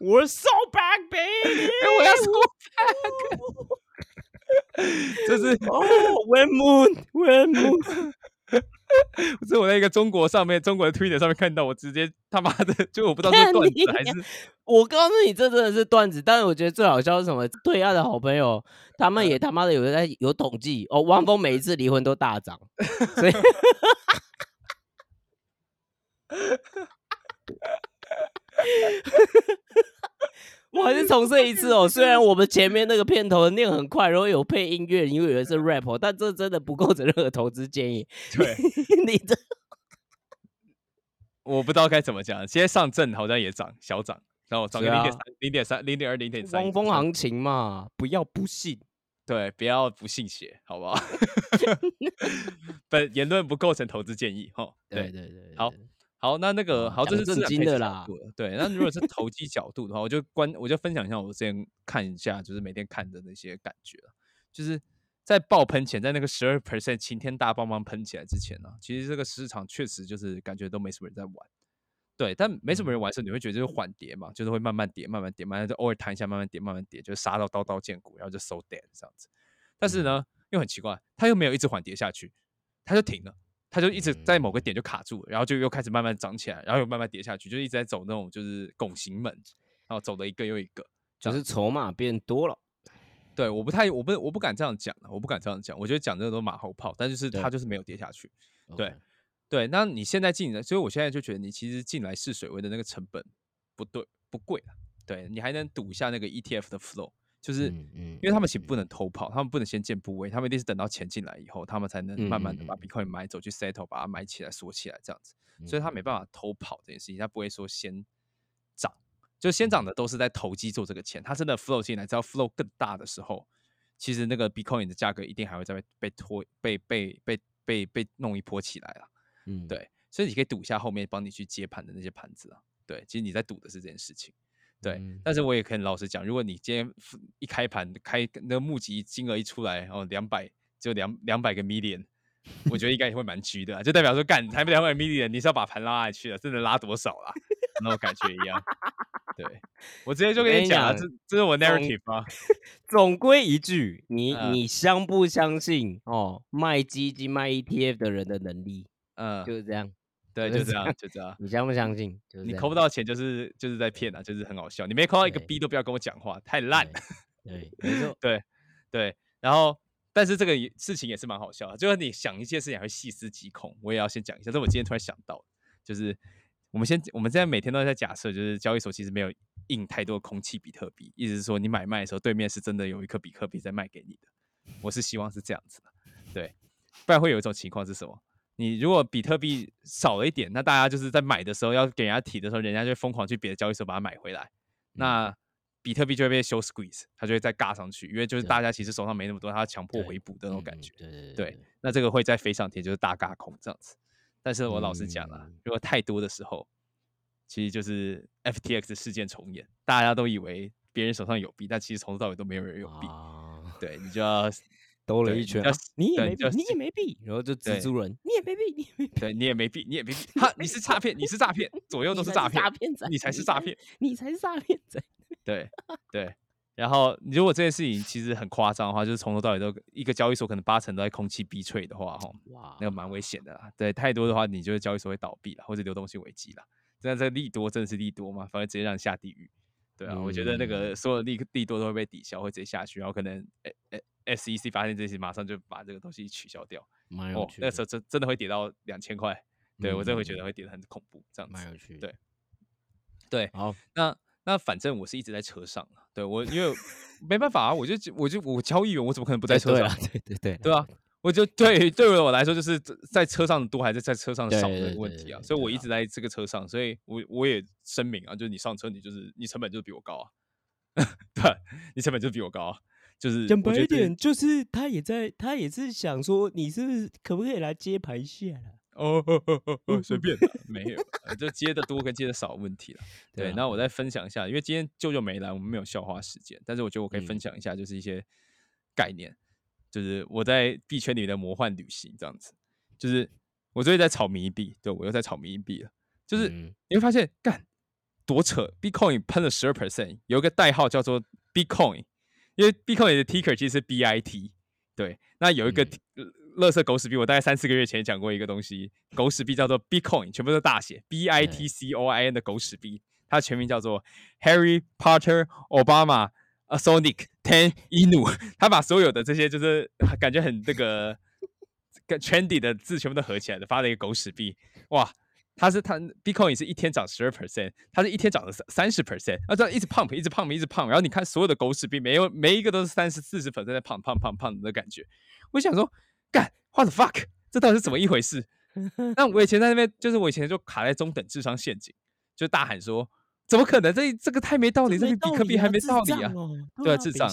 我 so back baby，哎 我要说 back，这是哦，When moon When moon，这是 我在一个中国上面，中国的 Twitter 上面看到，我直接他妈的，就我不知道是段子还是 我告诉你，这真的是段子。但是我觉得最好笑是什么？对岸的好朋友，他们嗯也他妈的有在有统计哦，汪峰每一次离婚都大涨，所以我还是重 申一次哦。虽然我们前面那个片头念很快，然后有配音乐，因为以为是 rap，哦但这真的不构成任何投资建议。对，你这我不知道该怎么讲。现在上证好像也涨，小涨，然后涨个零点三、零点三、零点二、零点三。汪峰行情嘛，不要不信。对，不要不信邪，好不好？本言论不构成投资建议，哈。对对对好，那那个啊好，这是资产配置经的啦。对，那如果是投机角度的话，我就关我就分享一下我之前看一下，就是每天看的那些感觉。就是在爆喷前，在那个十二 percent 晴天大棒棒喷起来之前呢、其实这个市场确实就是感觉都没什么人在玩。对，但没什么人玩的时候，你会觉得就是缓跌嘛，就是会慢慢跌，慢慢跌，慢慢就偶尔弹一下，慢慢跌，慢慢跌，就是杀到刀刀见骨，然后就收 dead 这样子。但是呢，又很奇怪，它又没有一直缓跌下去，它就停了。它就一直在某个点就卡住了，然后就又开始慢慢涨起来，然后又慢慢跌下去，就一直在走那种就是拱形门，然后走了一个又一个。就是筹码变多了。对，我不太，我不，我不敢这样讲啊，我不敢这样讲。我觉得讲这个都马后炮，但就是对它就是没有跌下去。对对，那你现在进来，所以我现在就觉得你其实进来试水位的那个成本不对，不贵了。对你还能赌一下那个 ETF 的 flow，就是因为他们其实不能偷跑，他们不能先建部位，他们一定是等到钱进来以后，他们才能慢慢的把 Bitcoin 买走，去 settle 把它买起来锁起来这样子。所以他没办法偷跑这件事情，他不会说先涨，就先涨的都是在投机做这个钱，他真的 flow 进来，只要 flow 更大的时候，其实那个 Bitcoin 的价格一定还会再被被拖被被被被被弄一波起来了。嗯，对，所以你可以赌一下后面帮你去接盘的那些盘子啊。对，其实你在赌的是这件事情。对，嗯但是我也很老实讲，如果你今天一开盘开那个募集金额一出来，哦，两百就两两百个 million，我觉得应该也会蛮虚的啊、就代表说干才两百 million，你是要把盘拉下去了，真的拉多少啦？那种感觉一样。对，我直接就跟你讲啊，这这是我 narrative 啊。总归一句，你 嗯你相不相信哦？卖基金、卖 ETF 的人的能力嗯，就是这样，对，就就是这这样，就这样。你相不相信？就是你扣不到钱，就是就是在骗啊，就是很好笑。你没扣到一个对 B 都不要跟我讲话，太烂了。对，没错，对对，然后但是这个事情也是蛮好笑的，就是你想一件事情还会细思极恐。我也要先讲一下，这我今天突然想到，就是我们先我们现在每天都在假设，就是交易所其实没有印太多空气比特币，意思是说你买卖的时候，对面是真的有一颗比特币在卖给你的。我是希望是这样子的，对，不然会有一种情况是什么？你如果比特币少了一点，那大家就是在买的时候要给人家提的时候，人家就疯狂去别的交易所把它买回来，那比特币就会被修 squeeze，它就会再尬上去，因为就是大家其实手上没那么多，它强迫回补的那种感觉。对对，那这个会再飞上天，就是大尬空这样子。但是我老实讲了，如果太多的时候，其实就是 FTX 事件重演，大家都以为别人手上有币，但其实从头到尾都没有人有币。对你就要。兜了一圈，你也没币，你也没币，然后就蜘蛛人，你也没币，你也没币，对，你也没币，你也没币，哈，你是诈骗，你是诈骗，左右 都是诈骗，诈骗仔，你才是诈骗，你才是诈骗仔，对对。然后，如果这件事情其实很夸张的话，就是从头到尾都一个交易所可能八成都在空气逼脆的话，哈，哇，那个蛮危险的啦。对，太多的话，你就是交易所会倒闭了，或者流动性危机了。那这利多真的是利多吗？反而直接让你下地狱。对啊，我觉得那个所有利利多都会被抵消，会直接下去，然后可能诶诶。SEC 发现这些，马上就把这个东西取消掉。哦，那时候真真的会跌到两千块，对我真的会觉得会跌得很恐怖，这样子。蛮有趣。对，对，好，那那反正我是一直在车上对我因为没办法啊，我就我就我交易员，我怎么可能不在车上？对对对，对啊，我就对对于我来说，就是在车上多还是在车上少的问题啊，所以我一直在这个车上，所以我我也声明啊，就是你上车，你就是你成本就是比我高啊，对，你成本就比我高啊。就是讲白一点，就是他也在，他也是想说，你是不是可不可以来接排下了？哦，随便，没有，就接的多跟接的少问题了。对，那我再分享一下，因为今天舅舅没来，我们没有笑话时间，但是我觉得我可以分享一下，就是一些概念，就是我在币圈里的魔幻旅行这样子。就是我最近在炒迷币，对我又在炒迷币了。就是你会发现，干多扯，Bitcoin 喷了十二 percent，有一个代号叫做 Bitcoin。因为 Bitcoin 的 ticker 其实是 BIT，对，那有一个乐色狗屎币，我大概三四个月前讲过一个东西，狗屎币叫做 Bitcoin，全部都大写 B I T C O I N 的狗屎币，它全名叫做 Harry Potter Obama a Sonic Ten Inu，他把所有的这些就是感觉很这个跟 trendy 的字全部都合起来的，发了一个狗屎币，哇！他是他，Bitcoin 是一天涨十二 percent，它是一天涨了三三十 percent，啊这样一直 pump，一直 pump，一直 pump，然后你看所有的狗屎币，没有每一个都是三十四十 percent 在 pump pump pump pump 的感觉。我想说，干，what the fuck，这到底是怎么一回事？那我以前在那边，就是我以前就卡在中等智商陷阱，就大喊说，怎么可能？这这个太没道理，这个比特币还没道理啊！对啊，智障。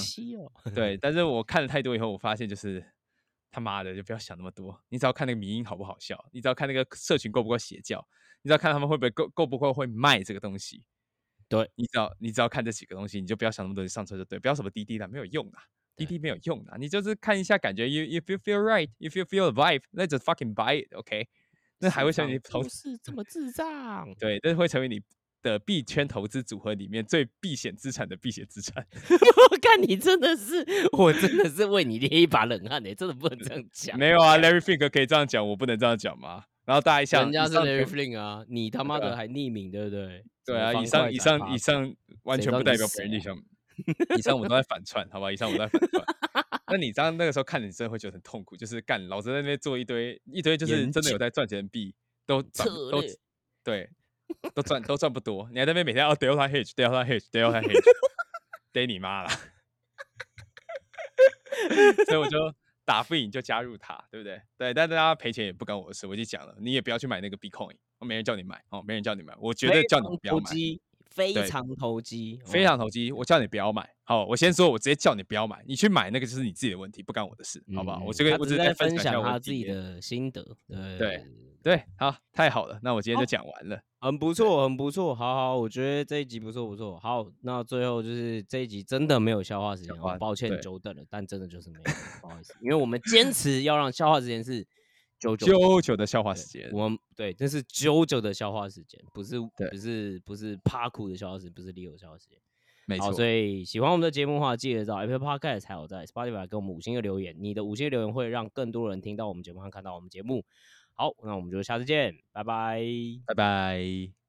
对，但是我看了太多以后，我发现就是。他妈的，就不要想那么多。你只要看那个迷音好不好笑，你只要看那个社群够不够邪教，你只要看他们会不会够够不够会卖这个东西。对你只要你只要看这几个东西，你就不要想那么多，上车就对。不要什么滴滴的，没有用的，滴滴没有用的。你就是看一下，感觉 you you feel feel right，if you feel vibe，let's just fucking buy it，OK？那还会成为你投资这么智障？对，但是会成为你。的币圈投资组合里面最避险资产的避险资产，我看你真的是，我真的是为你捏一把冷汗呢，真的不能这样 讲。没有啊，Larry Fink 可以这样讲，我不能这样讲吗？然后大家想，人家是 Larry Fink 啊，你他妈的还匿名，对不对？对啊，以上以上以上完全不代表本人立场，以上我们都在反串，好吧？以上我们在反串。那你这样那个时候看，你真的会觉得很痛苦，就是干老子在那边做一堆一堆，就是真的有在赚钱的币，都都对。都赚都赚不多，你还在那边每天要 delta hedge，delta hedge，delta hedge，逮你妈了！所以我就打不赢就加入他，对不对？对，但大家赔钱也不关我的事，我就讲了，你也不要去买那个 Bitcoin，我没人叫你买哦，没人叫你买，我觉得叫你不要买，非常投机，非常投机，我叫你不要买。好，我先说，我直接叫你不要买，你去买那个就是你自己的问题，不干我的事，好不好？我这个我只是在分享他自己的心得，对。对，好，太好了，那我今天就讲完了，很不错，很不错，好好，我觉得这一集不错，不错，好，那最后就是这一集真的没有消化时间，抱歉久等了，但真的就是没有，不好意思，因为我们坚持要让消化时间是久久久的消化时间，我们对，这是久久的消化时间，不是不是不是趴苦的消化时间，不是 Leo 的消化时间，没错，所以喜欢我们的节目的话，记得到 Apple Podcast 还有在 Spotify 给我们五星的留言，你的五星留言会让更多人听到我们节目和看到我们节目。好，那我们就下次见，拜拜，拜拜。